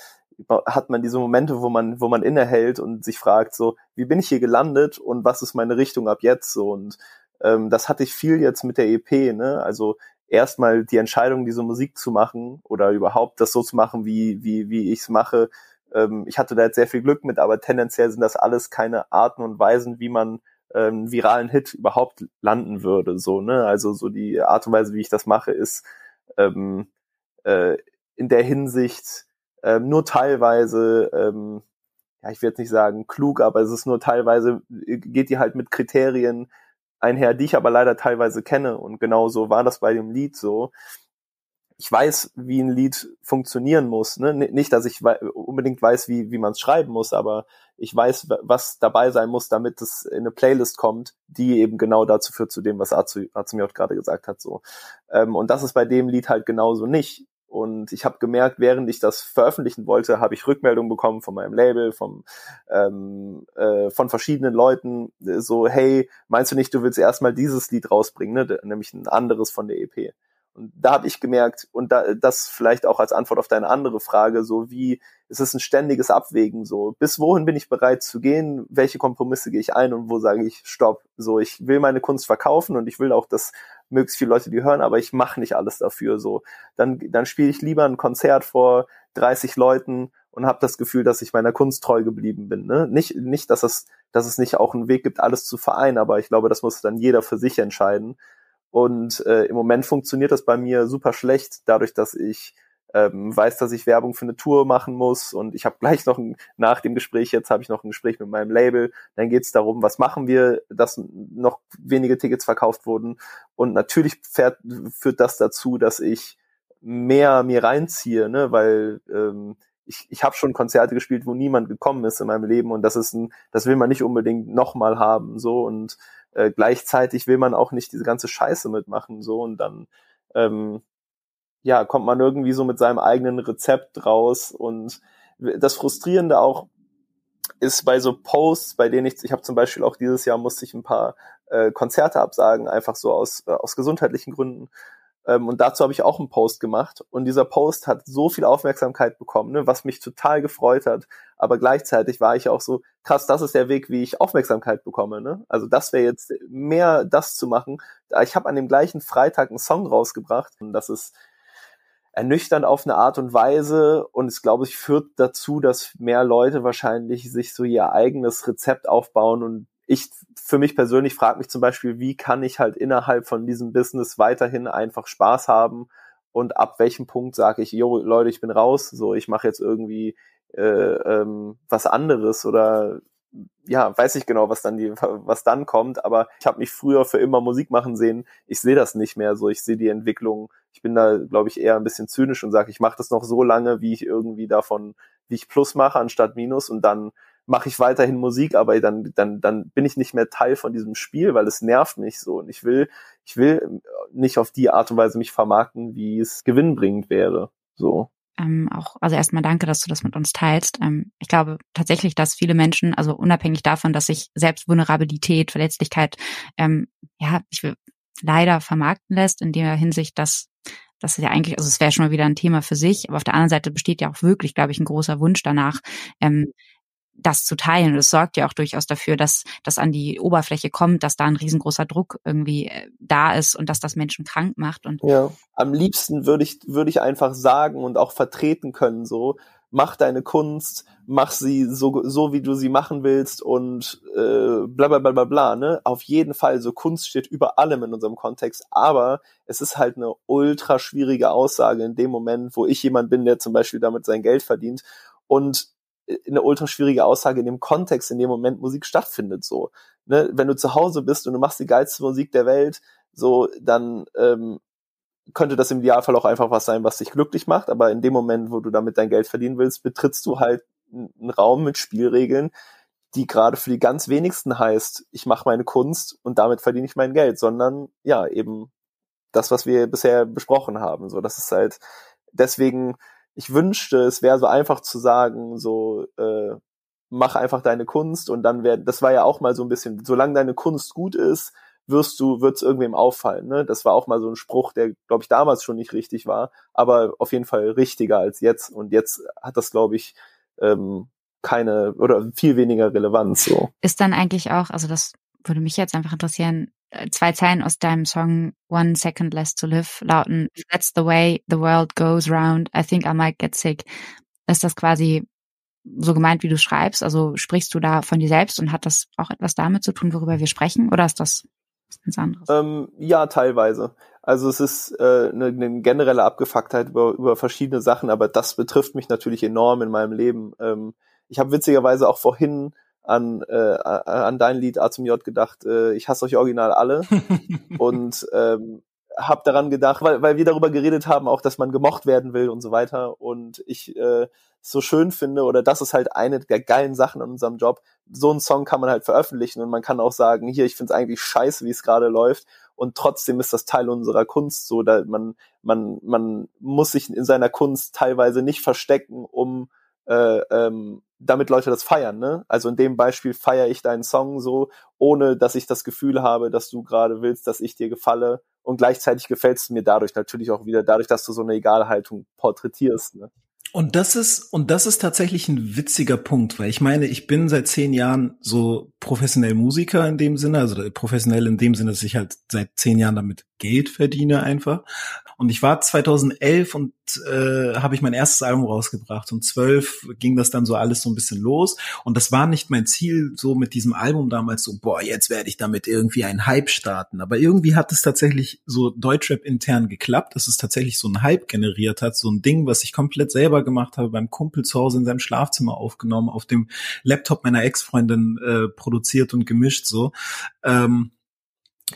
[SPEAKER 1] hat man diese Momente, wo man, wo man innehält und sich fragt, so, wie bin ich hier gelandet und was ist meine Richtung ab jetzt? So und ähm, das hatte ich viel jetzt mit der EP, ne? Also erstmal die Entscheidung, diese Musik zu machen oder überhaupt das so zu machen, wie, wie, wie ich es mache, ähm, ich hatte da jetzt sehr viel Glück mit, aber tendenziell sind das alles keine Arten und Weisen, wie man ähm, viralen Hit überhaupt landen würde. So, ne? Also so die Art und Weise, wie ich das mache, ist ähm, äh, in der Hinsicht ähm, nur teilweise, ähm, ja, ich jetzt nicht sagen klug, aber es ist nur teilweise, geht die halt mit Kriterien einher, die ich aber leider teilweise kenne. Und genau so war das bei dem Lied so ich weiß, wie ein Lied funktionieren muss. Ne? Nicht, dass ich unbedingt weiß, wie, wie man es schreiben muss, aber ich weiß, was dabei sein muss, damit es in eine Playlist kommt, die eben genau dazu führt, zu dem, was auch gerade gesagt hat. So. Ähm, und das ist bei dem Lied halt genauso nicht. Und ich habe gemerkt, während ich das veröffentlichen wollte, habe ich Rückmeldungen bekommen von meinem Label, vom, ähm, äh, von verschiedenen Leuten, äh, so, hey, meinst du nicht, du willst erstmal dieses Lied rausbringen, ne? nämlich ein anderes von der EP. Und da habe ich gemerkt, und da, das vielleicht auch als Antwort auf deine andere Frage, so wie es ist ein ständiges Abwägen, so bis wohin bin ich bereit zu gehen, welche Kompromisse gehe ich ein und wo sage ich Stopp. So, ich will meine Kunst verkaufen und ich will auch, dass möglichst viele Leute die hören, aber ich mache nicht alles dafür. So, dann dann spiele ich lieber ein Konzert vor 30 Leuten und habe das Gefühl, dass ich meiner Kunst treu geblieben bin. Ne? Nicht nicht, dass es dass es nicht auch einen Weg gibt, alles zu vereinen, aber ich glaube, das muss dann jeder für sich entscheiden. Und äh, im Moment funktioniert das bei mir super schlecht, dadurch, dass ich ähm, weiß, dass ich Werbung für eine Tour machen muss. Und ich habe gleich noch ein, nach dem Gespräch jetzt habe ich noch ein Gespräch mit meinem Label. Dann geht es darum, was machen wir, dass noch wenige Tickets verkauft wurden. Und natürlich fährt, führt das dazu, dass ich mehr mir reinziehe, ne, weil ähm, ich, ich habe schon Konzerte gespielt, wo niemand gekommen ist in meinem Leben. Und das ist ein, das will man nicht unbedingt nochmal haben, so. Und äh, gleichzeitig will man auch nicht diese ganze Scheiße mitmachen, so und dann ähm, ja kommt man irgendwie so mit seinem eigenen Rezept raus und das Frustrierende auch ist bei so Posts, bei denen ich, ich habe zum Beispiel auch dieses Jahr musste ich ein paar äh, Konzerte absagen, einfach so aus, äh, aus gesundheitlichen Gründen. Ähm, und dazu habe ich auch einen Post gemacht. Und dieser Post hat so viel Aufmerksamkeit bekommen, ne, was mich total gefreut hat. Aber gleichzeitig war ich auch so, krass, das ist der Weg, wie ich Aufmerksamkeit bekomme. Ne? Also das wäre jetzt mehr das zu machen. Ich habe an dem gleichen Freitag einen Song rausgebracht. Und das ist ernüchternd auf eine Art und Weise und es glaube ich führt dazu, dass mehr Leute wahrscheinlich sich so ihr eigenes Rezept aufbauen und ich für mich persönlich frage mich zum Beispiel, wie kann ich halt innerhalb von diesem Business weiterhin einfach Spaß haben und ab welchem Punkt sage ich, jo Leute, ich bin raus, so ich mache jetzt irgendwie äh, ähm, was anderes oder ja, weiß ich genau, was dann die, was dann kommt, aber ich habe mich früher für immer Musik machen sehen. Ich sehe das nicht mehr so. Ich sehe die Entwicklung. Ich bin da, glaube ich, eher ein bisschen zynisch und sage, ich mache das noch so lange, wie ich irgendwie davon, wie ich Plus mache anstatt Minus und dann mache ich weiterhin Musik, aber dann, dann, dann bin ich nicht mehr Teil von diesem Spiel, weil es nervt mich so. Und ich will, ich will nicht auf die Art und Weise mich vermarkten, wie es gewinnbringend wäre. So.
[SPEAKER 3] Ähm, auch, also erstmal danke, dass du das mit uns teilst. Ähm, ich glaube tatsächlich, dass viele Menschen, also unabhängig davon, dass sich selbst Vulnerabilität, Verletzlichkeit, ähm, ja, ich will leider vermarkten lässt, in der Hinsicht, dass das ist ja eigentlich, also es wäre schon mal wieder ein Thema für sich, aber auf der anderen Seite besteht ja auch wirklich, glaube ich, ein großer Wunsch danach, ähm, das zu teilen. Es sorgt ja auch durchaus dafür, dass das an die Oberfläche kommt, dass da ein riesengroßer Druck irgendwie äh, da ist und dass das Menschen krank macht. Und
[SPEAKER 1] ja, am liebsten würde ich würde ich einfach sagen und auch vertreten können so. Mach deine Kunst, mach sie so, so wie du sie machen willst und äh, bla bla bla bla bla. Ne? Auf jeden Fall, so Kunst steht über allem in unserem Kontext, aber es ist halt eine ultra schwierige Aussage in dem Moment, wo ich jemand bin, der zum Beispiel damit sein Geld verdient. Und eine ultra schwierige Aussage in dem Kontext, in dem Moment Musik stattfindet. So, ne? wenn du zu Hause bist und du machst die geilste Musik der Welt, so dann ähm, könnte das im Idealfall auch einfach was sein, was dich glücklich macht. Aber in dem Moment, wo du damit dein Geld verdienen willst, betrittst du halt einen Raum mit Spielregeln, die gerade für die ganz wenigsten heißt, ich mache meine Kunst und damit verdiene ich mein Geld, sondern ja eben das, was wir bisher besprochen haben. So, das ist halt deswegen ich wünschte, es wäre so einfach zu sagen, so äh, mach einfach deine Kunst und dann wäre, das war ja auch mal so ein bisschen, solange deine Kunst gut ist, wirst du, wird's irgendwem auffallen. Ne? Das war auch mal so ein Spruch, der, glaube ich, damals schon nicht richtig war, aber auf jeden Fall richtiger als jetzt. Und jetzt hat das, glaube ich, ähm, keine oder viel weniger Relevanz. So.
[SPEAKER 3] Ist dann eigentlich auch, also das würde mich jetzt einfach interessieren, zwei Zeilen aus deinem Song One Second Less to Live lauten, That's the way the world goes round, I think I might get sick. Ist das quasi so gemeint, wie du schreibst? Also sprichst du da von dir selbst und hat das auch etwas damit zu tun, worüber wir sprechen? Oder ist das was anderes?
[SPEAKER 1] Ähm, ja, teilweise. Also es ist äh, eine, eine generelle Abgefucktheit über, über verschiedene Sachen, aber das betrifft mich natürlich enorm in meinem Leben. Ähm, ich habe witzigerweise auch vorhin an, äh, an dein Lied A zum J gedacht, äh, ich hasse euch original alle. Und ähm, habe daran gedacht, weil, weil wir darüber geredet haben, auch dass man gemocht werden will und so weiter. Und ich äh, so schön finde oder das ist halt eine der geilen Sachen an unserem Job. So einen Song kann man halt veröffentlichen und man kann auch sagen, hier, ich finde es eigentlich scheiße, wie es gerade läuft. Und trotzdem ist das Teil unserer Kunst so, da man, man, man muss sich in seiner Kunst teilweise nicht verstecken, um äh, ähm, damit Leute das feiern, ne? Also in dem Beispiel feiere ich deinen Song so, ohne dass ich das Gefühl habe, dass du gerade willst, dass ich dir gefalle. Und gleichzeitig gefällst du mir dadurch natürlich auch wieder, dadurch, dass du so eine Egalhaltung porträtierst. Ne?
[SPEAKER 2] Und das ist, und das ist tatsächlich ein witziger Punkt, weil ich meine, ich bin seit zehn Jahren so professionell Musiker in dem Sinne, also professionell in dem Sinne, dass ich halt seit zehn Jahren damit Geld verdiene einfach. Und ich war 2011 und äh, habe ich mein erstes Album rausgebracht. Und 12 ging das dann so alles so ein bisschen los. Und das war nicht mein Ziel, so mit diesem Album damals so, boah, jetzt werde ich damit irgendwie einen Hype starten. Aber irgendwie hat es tatsächlich so Deutschrap intern geklappt, dass es tatsächlich so einen Hype generiert hat. So ein Ding, was ich komplett selber gemacht habe, beim Kumpel zu Hause in seinem Schlafzimmer aufgenommen, auf dem Laptop meiner Ex-Freundin äh, produziert und gemischt so. Ähm,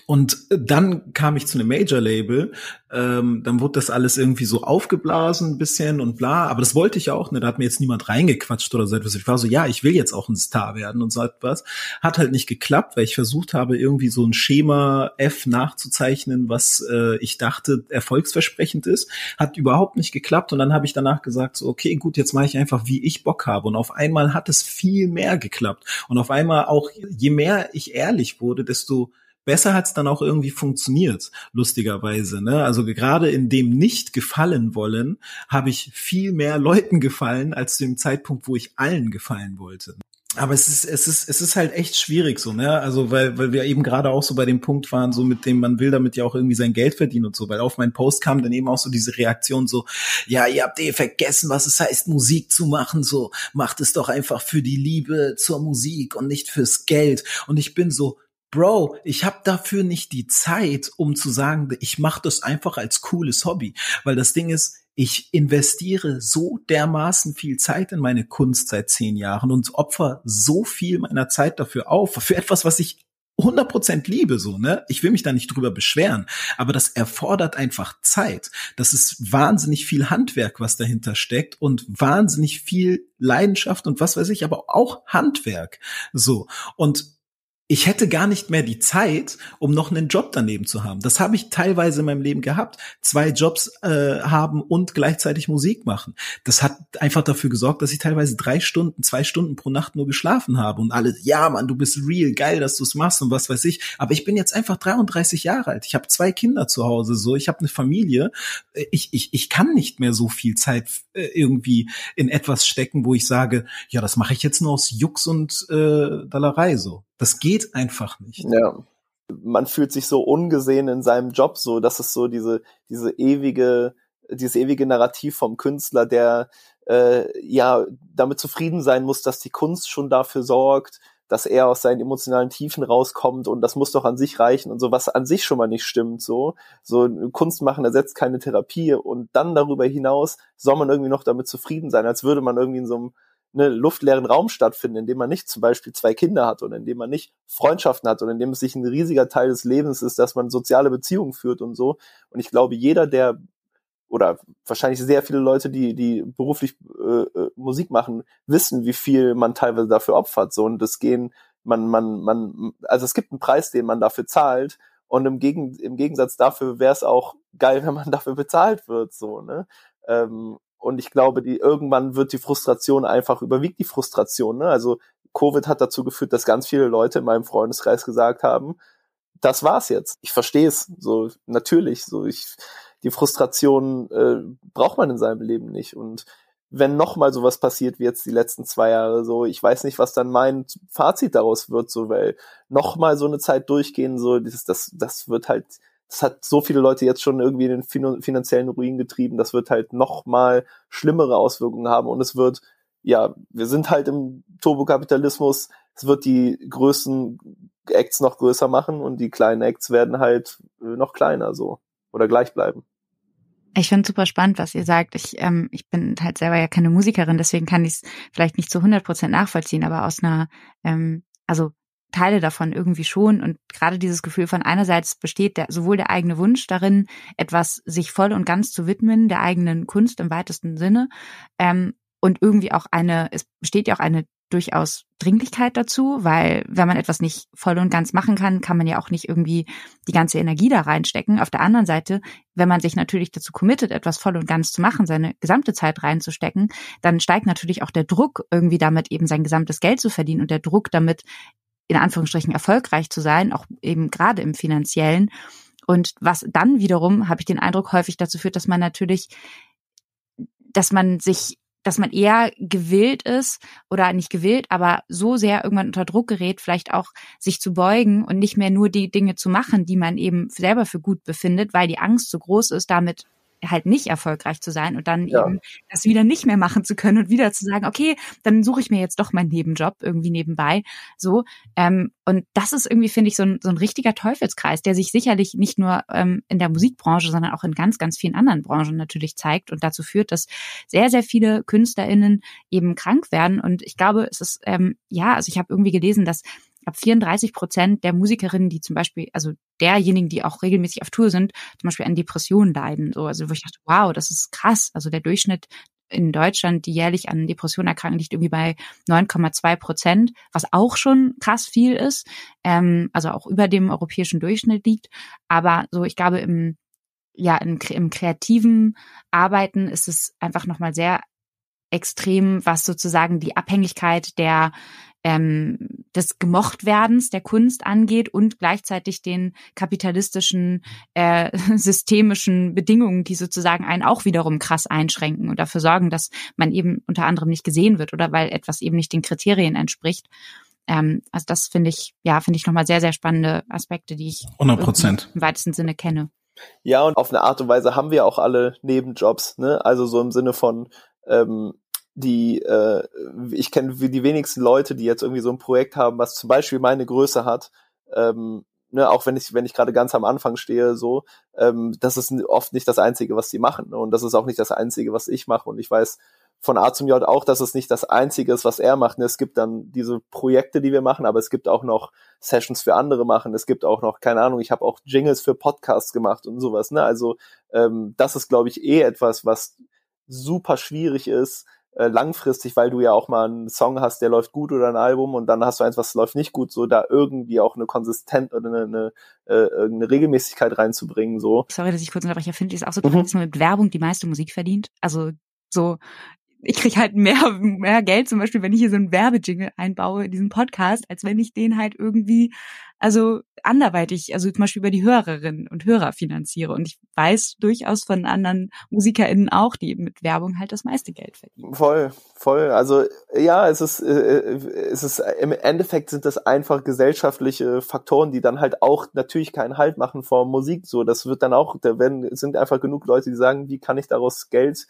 [SPEAKER 2] und dann kam ich zu einem Major-Label, ähm, dann wurde das alles irgendwie so aufgeblasen ein bisschen und bla, aber das wollte ich auch, ne, da hat mir jetzt niemand reingequatscht oder so etwas. Ich war so, ja, ich will jetzt auch ein Star werden und so etwas. Hat halt nicht geklappt, weil ich versucht habe, irgendwie so ein Schema F nachzuzeichnen, was äh, ich dachte erfolgsversprechend ist. Hat überhaupt nicht geklappt und dann habe ich danach gesagt, so, okay, gut, jetzt mache ich einfach, wie ich Bock habe. Und auf einmal hat es viel mehr geklappt. Und auf einmal auch, je mehr ich ehrlich wurde, desto besser hat's dann auch irgendwie funktioniert, lustigerweise. Ne? Also gerade in dem nicht gefallen wollen, habe ich viel mehr Leuten gefallen als zu dem Zeitpunkt, wo ich allen gefallen wollte. Aber es ist, es ist, es ist halt echt schwierig so, ne? Also, weil, weil wir eben gerade auch so bei dem Punkt waren, so mit dem, man will damit ja auch irgendwie sein Geld verdienen und so, weil auf meinen Post kam dann eben auch so diese Reaktion so, ja, ihr habt eh vergessen, was es heißt, Musik zu machen, so, macht es doch einfach für die Liebe zur Musik und nicht fürs Geld. Und ich bin so, Bro, ich habe dafür nicht die Zeit, um zu sagen, ich mache das einfach als cooles Hobby, weil das Ding ist, ich investiere so dermaßen viel Zeit in meine Kunst seit zehn Jahren und opfer so viel meiner Zeit dafür auf, für etwas, was ich 100% liebe, so, ne? Ich will mich da nicht drüber beschweren, aber das erfordert einfach Zeit. Das ist wahnsinnig viel Handwerk, was dahinter steckt und wahnsinnig viel Leidenschaft und was weiß ich, aber auch Handwerk, so. Und ich hätte gar nicht mehr die Zeit, um noch einen Job daneben zu haben. Das habe ich teilweise in meinem Leben gehabt. Zwei Jobs äh, haben und gleichzeitig Musik machen. Das hat einfach dafür gesorgt, dass ich teilweise drei Stunden, zwei Stunden pro Nacht nur geschlafen habe und alle, ja, Mann, du bist real, geil, dass du es machst und was weiß ich. Aber ich bin jetzt einfach 33 Jahre alt. Ich habe zwei Kinder zu Hause, so, ich habe eine Familie. Ich, ich, ich kann nicht mehr so viel Zeit äh, irgendwie in etwas stecken, wo ich sage, ja, das mache ich jetzt nur aus Jux und äh, Dallerei so. Das geht einfach nicht.
[SPEAKER 1] Ja. Man fühlt sich so ungesehen in seinem Job, so, das ist so diese, diese ewige, dieses ewige Narrativ vom Künstler, der äh, ja damit zufrieden sein muss, dass die Kunst schon dafür sorgt, dass er aus seinen emotionalen Tiefen rauskommt und das muss doch an sich reichen und so, was an sich schon mal nicht stimmt, so. So Kunst machen ersetzt keine Therapie und dann darüber hinaus soll man irgendwie noch damit zufrieden sein, als würde man irgendwie in so einem ne, luftleeren Raum stattfinden, in dem man nicht zum Beispiel zwei Kinder hat und in dem man nicht Freundschaften hat und in dem es sich ein riesiger Teil des Lebens ist, dass man soziale Beziehungen führt und so. Und ich glaube, jeder, der oder wahrscheinlich sehr viele Leute, die die beruflich äh, äh Musik machen, wissen, wie viel man teilweise dafür opfert. So und das gehen, man man man, also es gibt einen Preis, den man dafür zahlt. Und im, Gegen, im Gegensatz dafür wäre es auch geil, wenn man dafür bezahlt wird, so, ne? Ähm, und ich glaube, die irgendwann wird die Frustration einfach überwiegt die Frustration. Ne? Also Covid hat dazu geführt, dass ganz viele Leute in meinem Freundeskreis gesagt haben, das war's jetzt. Ich verstehe es. So natürlich. So ich die Frustration äh, braucht man in seinem Leben nicht. Und wenn noch mal sowas passiert wie jetzt die letzten zwei Jahre, so ich weiß nicht, was dann mein Fazit daraus wird, so weil noch mal so eine Zeit durchgehen, so das das das wird halt das hat so viele Leute jetzt schon irgendwie in den finanziellen Ruin getrieben, das wird halt noch mal schlimmere Auswirkungen haben und es wird, ja, wir sind halt im Turbokapitalismus, es wird die größten Acts noch größer machen und die kleinen Acts werden halt äh, noch kleiner so oder gleich bleiben.
[SPEAKER 3] Ich finde super spannend, was ihr sagt. Ich, ähm, ich bin halt selber ja keine Musikerin, deswegen kann ich es vielleicht nicht zu 100 Prozent nachvollziehen, aber aus einer, ähm, also Teile davon irgendwie schon. Und gerade dieses Gefühl von einerseits besteht der, sowohl der eigene Wunsch darin, etwas sich voll und ganz zu widmen, der eigenen Kunst im weitesten Sinne, ähm, und irgendwie auch eine, es besteht ja auch eine durchaus Dringlichkeit dazu, weil wenn man etwas nicht voll und ganz machen kann, kann man ja auch nicht irgendwie die ganze Energie da reinstecken. Auf der anderen Seite, wenn man sich natürlich dazu committet, etwas voll und ganz zu machen, seine gesamte Zeit reinzustecken, dann steigt natürlich auch der Druck, irgendwie damit eben sein gesamtes Geld zu verdienen und der Druck damit in Anführungsstrichen erfolgreich zu sein, auch eben gerade im finanziellen. Und was dann wiederum, habe ich den Eindruck, häufig dazu führt, dass man natürlich, dass man sich dass man eher gewillt ist oder nicht gewillt, aber so sehr irgendwann unter Druck gerät, vielleicht auch sich zu beugen und nicht mehr nur die Dinge zu machen, die man eben selber für gut befindet, weil die Angst so groß ist, damit halt nicht erfolgreich zu sein und dann ja. eben das wieder nicht mehr machen zu können und wieder zu sagen, okay, dann suche ich mir jetzt doch meinen Nebenjob irgendwie nebenbei. So. Ähm, und das ist irgendwie, finde ich, so ein, so ein richtiger Teufelskreis, der sich sicherlich nicht nur ähm, in der Musikbranche, sondern auch in ganz, ganz vielen anderen Branchen natürlich zeigt und dazu führt, dass sehr, sehr viele KünstlerInnen eben krank werden. Und ich glaube, es ist, ähm, ja, also ich habe irgendwie gelesen, dass ab 34 Prozent der Musikerinnen, die zum Beispiel, also derjenigen, die auch regelmäßig auf Tour sind, zum Beispiel an Depressionen leiden. So, also wo ich dachte, wow, das ist krass. Also der Durchschnitt in Deutschland, die jährlich an Depressionen erkranken, liegt irgendwie bei 9,2 Prozent, was auch schon krass viel ist, ähm, also auch über dem europäischen Durchschnitt liegt. Aber so, ich glaube, im, ja, im, im kreativen Arbeiten ist es einfach nochmal sehr extrem, was sozusagen die Abhängigkeit der ähm, des Gemochtwerdens der Kunst angeht und gleichzeitig den kapitalistischen, äh, systemischen Bedingungen, die sozusagen einen auch wiederum krass einschränken und dafür sorgen, dass man eben unter anderem nicht gesehen wird oder weil etwas eben nicht den Kriterien entspricht. Ähm, also das finde ich, ja, finde ich nochmal sehr, sehr spannende Aspekte, die ich
[SPEAKER 2] 100 Prozent
[SPEAKER 3] im weitesten Sinne kenne.
[SPEAKER 1] Ja, und auf eine Art und Weise haben wir auch alle Nebenjobs, ne? Also so im Sinne von, ähm, die äh, ich kenne die wenigsten Leute, die jetzt irgendwie so ein Projekt haben, was zum Beispiel meine Größe hat. Ähm, ne, auch wenn ich wenn ich gerade ganz am Anfang stehe, so ähm, das ist oft nicht das Einzige, was die machen ne? und das ist auch nicht das Einzige, was ich mache und ich weiß von A zum J auch, dass es nicht das Einzige ist, was er macht. Ne? Es gibt dann diese Projekte, die wir machen, aber es gibt auch noch Sessions für andere machen. Es gibt auch noch, keine Ahnung, ich habe auch Jingles für Podcasts gemacht und sowas. Ne? Also ähm, das ist, glaube ich, eh etwas, was super schwierig ist, äh, langfristig, weil du ja auch mal einen Song hast, der läuft gut oder ein Album und dann hast du eins, was läuft nicht gut, so da irgendwie auch eine Konsistent oder eine, eine, äh, eine Regelmäßigkeit reinzubringen. so.
[SPEAKER 3] Sorry, dass ich kurz unterbreche, finde ich es auch so, mhm. dass man mit Werbung die meiste Musik verdient. Also so ich krieg halt mehr, mehr Geld, zum Beispiel, wenn ich hier so einen Werbejingle einbaue in diesen Podcast, als wenn ich den halt irgendwie, also anderweitig, also zum Beispiel über die Hörerinnen und Hörer finanziere. Und ich weiß durchaus von anderen MusikerInnen auch, die mit Werbung halt das meiste Geld verdienen.
[SPEAKER 1] Voll, voll. Also ja, es ist, äh, es ist im Endeffekt sind das einfach gesellschaftliche Faktoren, die dann halt auch natürlich keinen Halt machen vor Musik. So, das wird dann auch, da werden, sind einfach genug Leute, die sagen, wie kann ich daraus Geld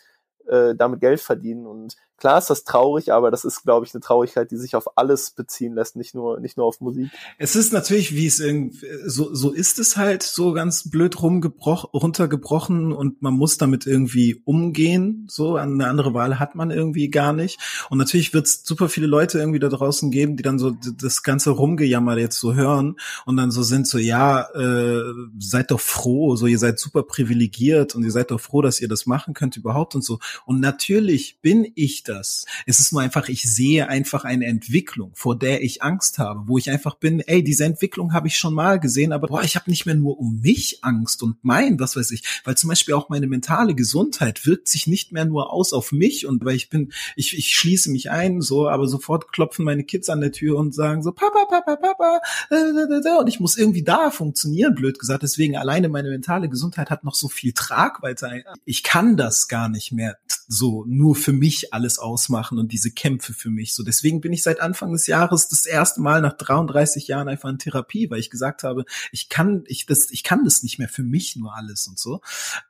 [SPEAKER 1] äh, damit Geld verdienen. Und klar ist das traurig, aber das ist, glaube ich, eine Traurigkeit, die sich auf alles beziehen lässt, nicht nur, nicht nur auf Musik.
[SPEAKER 2] Es ist natürlich, wie es irgendwie, so, so ist es halt so ganz blöd rumgebrochen, runtergebrochen und man muss damit irgendwie umgehen. So, eine andere Wahl hat man irgendwie gar nicht. Und natürlich wird es super viele Leute irgendwie da draußen geben, die dann so das ganze Rumgejammer jetzt so hören und dann so sind so, ja, äh, seid doch froh, so ihr seid super privilegiert und ihr seid doch froh, dass ihr das machen könnt überhaupt und so. Und natürlich bin ich das. Es ist nur einfach, ich sehe einfach eine Entwicklung, vor der ich Angst habe, wo ich einfach bin, ey, diese Entwicklung habe ich schon mal gesehen, aber boah, ich habe nicht mehr nur um mich Angst und mein, was weiß ich, weil zum Beispiel auch meine mentale Gesundheit wirkt sich nicht mehr nur aus auf mich und weil ich bin, ich, ich schließe mich ein, so, aber sofort klopfen meine Kids an der Tür und sagen so, Papa, Papa, Papa, äh, und ich muss irgendwie da funktionieren, blöd gesagt. Deswegen alleine meine mentale Gesundheit hat noch so viel Tragweite. Ich kann das gar nicht mehr so nur für mich alles ausmachen und diese Kämpfe für mich. So deswegen bin ich seit Anfang des Jahres das erste Mal nach 33 Jahren einfach in Therapie, weil ich gesagt habe, ich kann ich das ich kann das nicht mehr für mich nur alles und so.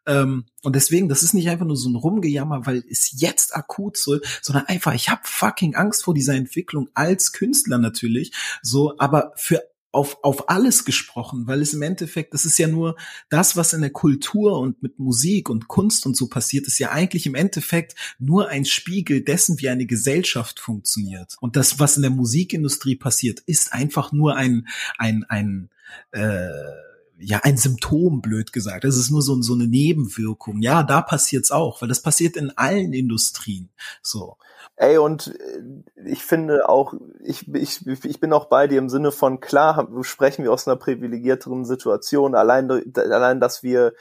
[SPEAKER 2] Ähm, und deswegen, das ist nicht einfach nur so ein Rumgejammer, weil es jetzt akut soll, sondern einfach, ich habe fucking Angst vor dieser Entwicklung als Künstler natürlich. So, aber für auf, auf alles gesprochen, weil es im Endeffekt, das ist ja nur das, was in der Kultur und mit Musik und Kunst und so passiert, ist ja eigentlich im Endeffekt nur ein Spiegel dessen, wie eine Gesellschaft funktioniert. Und das, was in der Musikindustrie passiert, ist einfach nur ein, ein, ein, äh, ja, ein Symptom, blöd gesagt. Das ist nur so, so eine Nebenwirkung. Ja, da passiert's auch, weil das passiert in allen Industrien. So.
[SPEAKER 1] Ey, und äh, ich finde auch, ich, ich, ich bin auch bei dir im Sinne von, klar, sprechen wir aus einer privilegierteren Situation, allein, allein, dass wir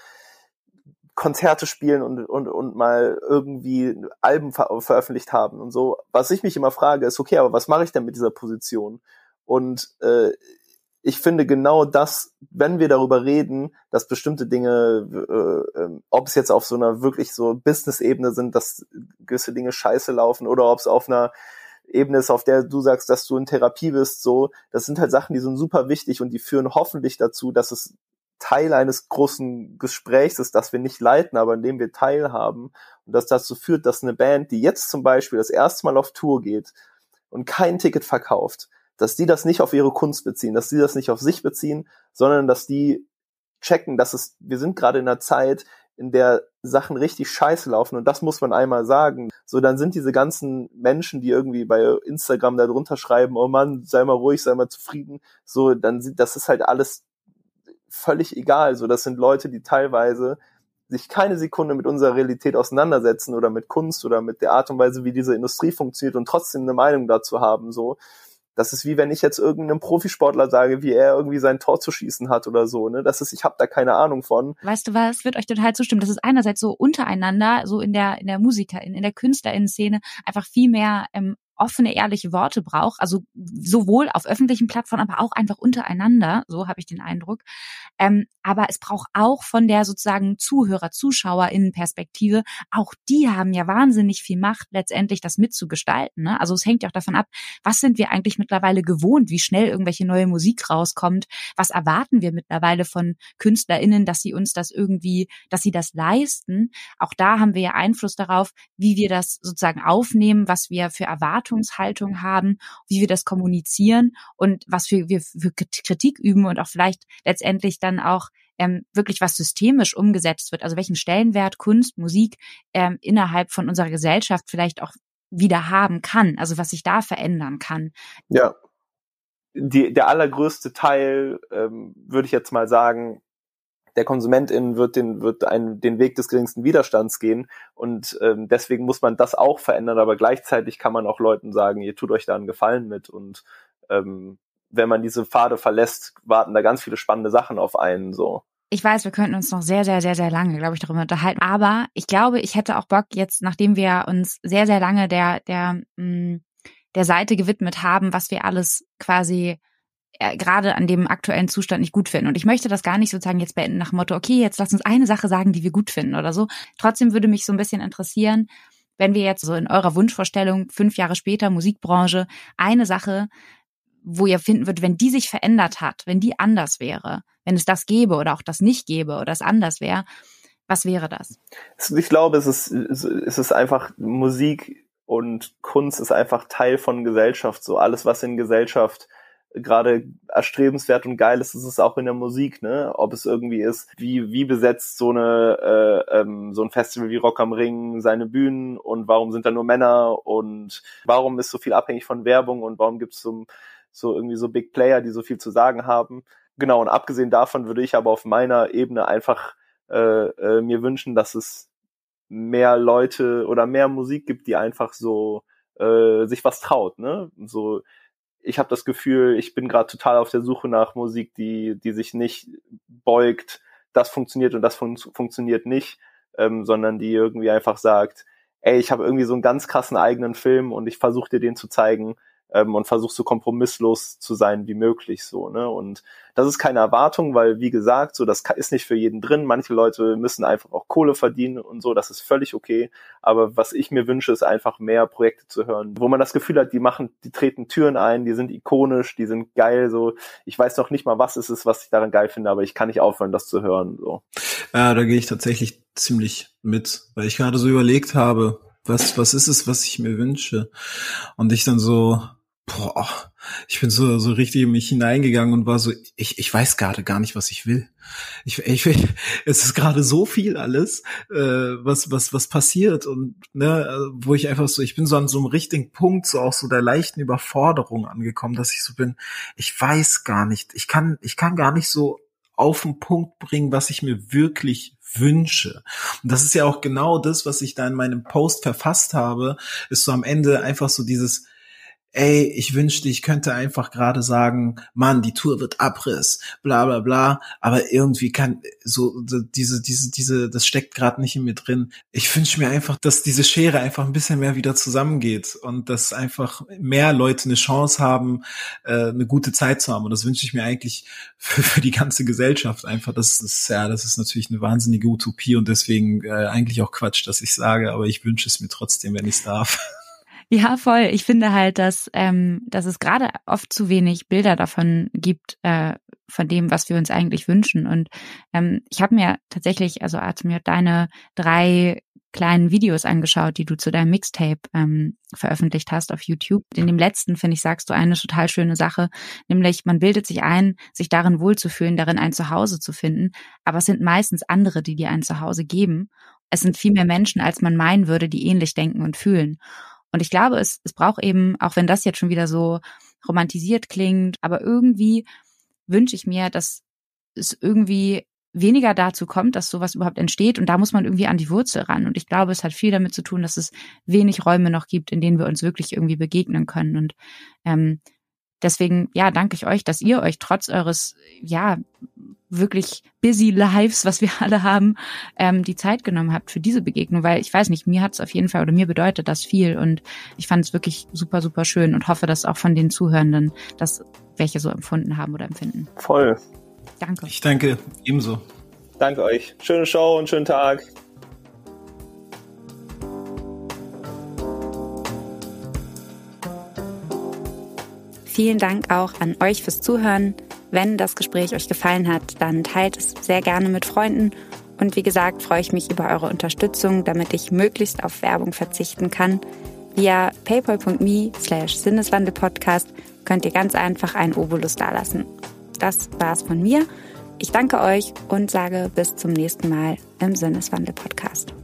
[SPEAKER 1] Konzerte spielen und, und, und mal irgendwie Alben ver veröffentlicht haben und so. Was ich mich immer frage, ist, okay, aber was mache ich denn mit dieser Position? Und äh, ich finde genau das, wenn wir darüber reden, dass bestimmte Dinge, äh, äh, ob es jetzt auf so einer wirklich so Business-Ebene sind, dass gewisse Dinge scheiße laufen oder ob es auf einer Ebene ist, auf der du sagst, dass du in Therapie bist, so, das sind halt Sachen, die sind super wichtig und die führen hoffentlich dazu, dass es Teil eines großen Gesprächs ist, das wir nicht leiten, aber in dem wir teilhaben und das dazu führt, dass eine Band, die jetzt zum Beispiel das erste Mal auf Tour geht und kein Ticket verkauft, dass die das nicht auf ihre Kunst beziehen, dass die das nicht auf sich beziehen, sondern dass die checken, dass es, wir sind gerade in einer Zeit, in der Sachen richtig scheiße laufen und das muss man einmal sagen. So, dann sind diese ganzen Menschen, die irgendwie bei Instagram da drunter schreiben, oh Mann, sei mal ruhig, sei mal zufrieden, so, dann sind, das ist halt alles völlig egal. So, das sind Leute, die teilweise sich keine Sekunde mit unserer Realität auseinandersetzen oder mit Kunst oder mit der Art und Weise, wie diese Industrie funktioniert und trotzdem eine Meinung dazu haben, so. Das ist wie wenn ich jetzt irgendeinem Profisportler sage, wie er irgendwie sein Tor zu schießen hat oder so. Ne? Das ist, ich habe da keine Ahnung von.
[SPEAKER 3] Weißt du was? Wird euch total zustimmen. Das ist einerseits so untereinander, so in der in der Musiker, in, der Künstlerinnen-Szene einfach viel mehr ähm, offene, ehrliche Worte braucht, also sowohl auf öffentlichen Plattformen, aber auch einfach untereinander, so habe ich den Eindruck. Ähm, aber es braucht auch von der sozusagen Zuhörer, ZuschauerInnen-Perspektive, auch die haben ja wahnsinnig viel Macht, letztendlich das mitzugestalten. Ne? Also es hängt ja auch davon ab, was sind wir eigentlich mittlerweile gewohnt, wie schnell irgendwelche neue Musik rauskommt, was erwarten wir mittlerweile von KünstlerInnen, dass sie uns das irgendwie, dass sie das leisten. Auch da haben wir ja Einfluss darauf, wie wir das sozusagen aufnehmen, was wir für Erwartungen Erwartungshaltung haben, wie wir das kommunizieren und was wir, wir für Kritik üben und auch vielleicht letztendlich dann auch ähm, wirklich was systemisch umgesetzt wird, also welchen Stellenwert Kunst, Musik ähm, innerhalb von unserer Gesellschaft vielleicht auch wieder haben kann, also was sich da verändern kann.
[SPEAKER 1] Ja. Die, der allergrößte Teil, ähm, würde ich jetzt mal sagen, der Konsumentin wird den, wird einen, den Weg des geringsten Widerstands gehen. Und ähm, deswegen muss man das auch verändern, aber gleichzeitig kann man auch Leuten sagen, ihr tut euch da einen Gefallen mit. Und ähm, wenn man diese Pfade verlässt, warten da ganz viele spannende Sachen auf einen. so.
[SPEAKER 3] Ich weiß, wir könnten uns noch sehr, sehr, sehr, sehr lange, glaube ich, darüber unterhalten. Aber ich glaube, ich hätte auch Bock jetzt, nachdem wir uns sehr, sehr lange der, der, mh, mm, der Seite gewidmet haben, was wir alles quasi gerade an dem aktuellen Zustand nicht gut finden. Und ich möchte das gar nicht sozusagen jetzt beenden nach dem Motto, okay, jetzt lass uns eine Sache sagen, die wir gut finden oder so. Trotzdem würde mich so ein bisschen interessieren, wenn wir jetzt so in eurer Wunschvorstellung fünf Jahre später Musikbranche eine Sache, wo ihr finden würdet, wenn die sich verändert hat, wenn die anders wäre, wenn es das gäbe oder auch das nicht gäbe oder es anders wäre, was wäre das?
[SPEAKER 1] Ich glaube, es ist, es ist einfach Musik und Kunst ist einfach Teil von Gesellschaft. So alles, was in Gesellschaft gerade erstrebenswert und geil ist, ist es auch in der Musik, ne? Ob es irgendwie ist, wie, wie besetzt so eine äh, ähm, so ein Festival wie Rock am Ring seine Bühnen und warum sind da nur Männer und warum ist so viel abhängig von Werbung und warum gibt es so, so irgendwie so Big Player, die so viel zu sagen haben. Genau, und abgesehen davon würde ich aber auf meiner Ebene einfach äh, äh, mir wünschen, dass es mehr Leute oder mehr Musik gibt, die einfach so äh, sich was traut, ne? So ich habe das Gefühl, ich bin gerade total auf der Suche nach Musik, die, die sich nicht beugt, das funktioniert und das fun funktioniert nicht, ähm, sondern die irgendwie einfach sagt, ey, ich habe irgendwie so einen ganz krassen eigenen Film und ich versuche dir den zu zeigen ähm, und versuche so kompromisslos zu sein wie möglich so ne? Und das ist keine Erwartung weil wie gesagt so das ist nicht für jeden drin. Manche Leute müssen einfach auch Kohle verdienen und so das ist völlig okay. Aber was ich mir wünsche ist einfach mehr Projekte zu hören wo man das Gefühl hat die machen die treten Türen ein die sind ikonisch die sind geil so. Ich weiß noch nicht mal was es ist was ich daran geil finde aber ich kann nicht aufhören das zu hören so.
[SPEAKER 2] Ja da gehe ich tatsächlich ziemlich mit weil ich gerade so überlegt habe was, was ist es, was ich mir wünsche? Und ich dann so, boah, ich bin so, so richtig in mich hineingegangen und war so, ich, ich weiß gerade gar nicht, was ich will. Ich, ich, es ist gerade so viel alles, äh, was, was, was passiert und, ne, wo ich einfach so, ich bin so an so einem richtigen Punkt, so auch so der leichten Überforderung angekommen, dass ich so bin, ich weiß gar nicht, ich kann, ich kann gar nicht so auf den Punkt bringen, was ich mir wirklich wünsche. Und das ist ja auch genau das, was ich da in meinem Post verfasst habe, ist so am Ende einfach so dieses, ey, ich wünschte, ich könnte einfach gerade sagen, Mann, die Tour wird Abriss, bla bla bla, aber irgendwie kann so diese, diese, diese, das steckt gerade nicht in mir drin. Ich wünsche mir einfach, dass diese Schere einfach ein bisschen mehr wieder zusammengeht und dass einfach mehr Leute eine Chance haben, äh, eine gute Zeit zu haben. Und das wünsche ich mir eigentlich für, für die ganze Gesellschaft einfach. Das ist, ja, das ist natürlich eine wahnsinnige Utopie und deswegen äh, eigentlich auch Quatsch, dass ich sage, aber ich wünsche es mir trotzdem, wenn ich es darf.
[SPEAKER 3] Ja, voll. Ich finde halt, dass, ähm, dass es gerade oft zu wenig Bilder davon gibt, äh, von dem, was wir uns eigentlich wünschen. Und ähm, ich habe mir tatsächlich, also Arzt, mir deine drei kleinen Videos angeschaut, die du zu deinem Mixtape ähm, veröffentlicht hast auf YouTube. In dem letzten, finde ich, sagst du eine total schöne Sache, nämlich man bildet sich ein, sich darin wohlzufühlen, darin ein Zuhause zu finden, aber es sind meistens andere, die dir ein Zuhause geben. Es sind viel mehr Menschen, als man meinen würde, die ähnlich denken und fühlen. Und ich glaube, es, es braucht eben, auch wenn das jetzt schon wieder so romantisiert klingt, aber irgendwie wünsche ich mir, dass es irgendwie weniger dazu kommt, dass sowas überhaupt entsteht. Und da muss man irgendwie an die Wurzel ran. Und ich glaube, es hat viel damit zu tun, dass es wenig Räume noch gibt, in denen wir uns wirklich irgendwie begegnen können. Und ähm, deswegen, ja, danke ich euch, dass ihr euch trotz eures, ja, wirklich busy Lives, was wir alle haben, ähm, die Zeit genommen habt für diese Begegnung, weil ich weiß nicht, mir hat es auf jeden Fall oder mir bedeutet das viel und ich fand es wirklich super, super schön und hoffe, dass auch von den Zuhörenden das welche so empfunden haben oder empfinden.
[SPEAKER 1] Voll.
[SPEAKER 2] Danke. Ich danke ebenso.
[SPEAKER 1] Danke euch. Schöne Show und schönen Tag.
[SPEAKER 3] Vielen Dank auch an euch fürs Zuhören. Wenn das Gespräch euch gefallen hat, dann teilt es sehr gerne mit Freunden. Und wie gesagt, freue ich mich über eure Unterstützung, damit ich möglichst auf Werbung verzichten kann. Via paypal.me slash sinneswandelpodcast könnt ihr ganz einfach einen Obolus dalassen. Das war's von mir. Ich danke euch und sage bis zum nächsten Mal im Sinneswandel-Podcast.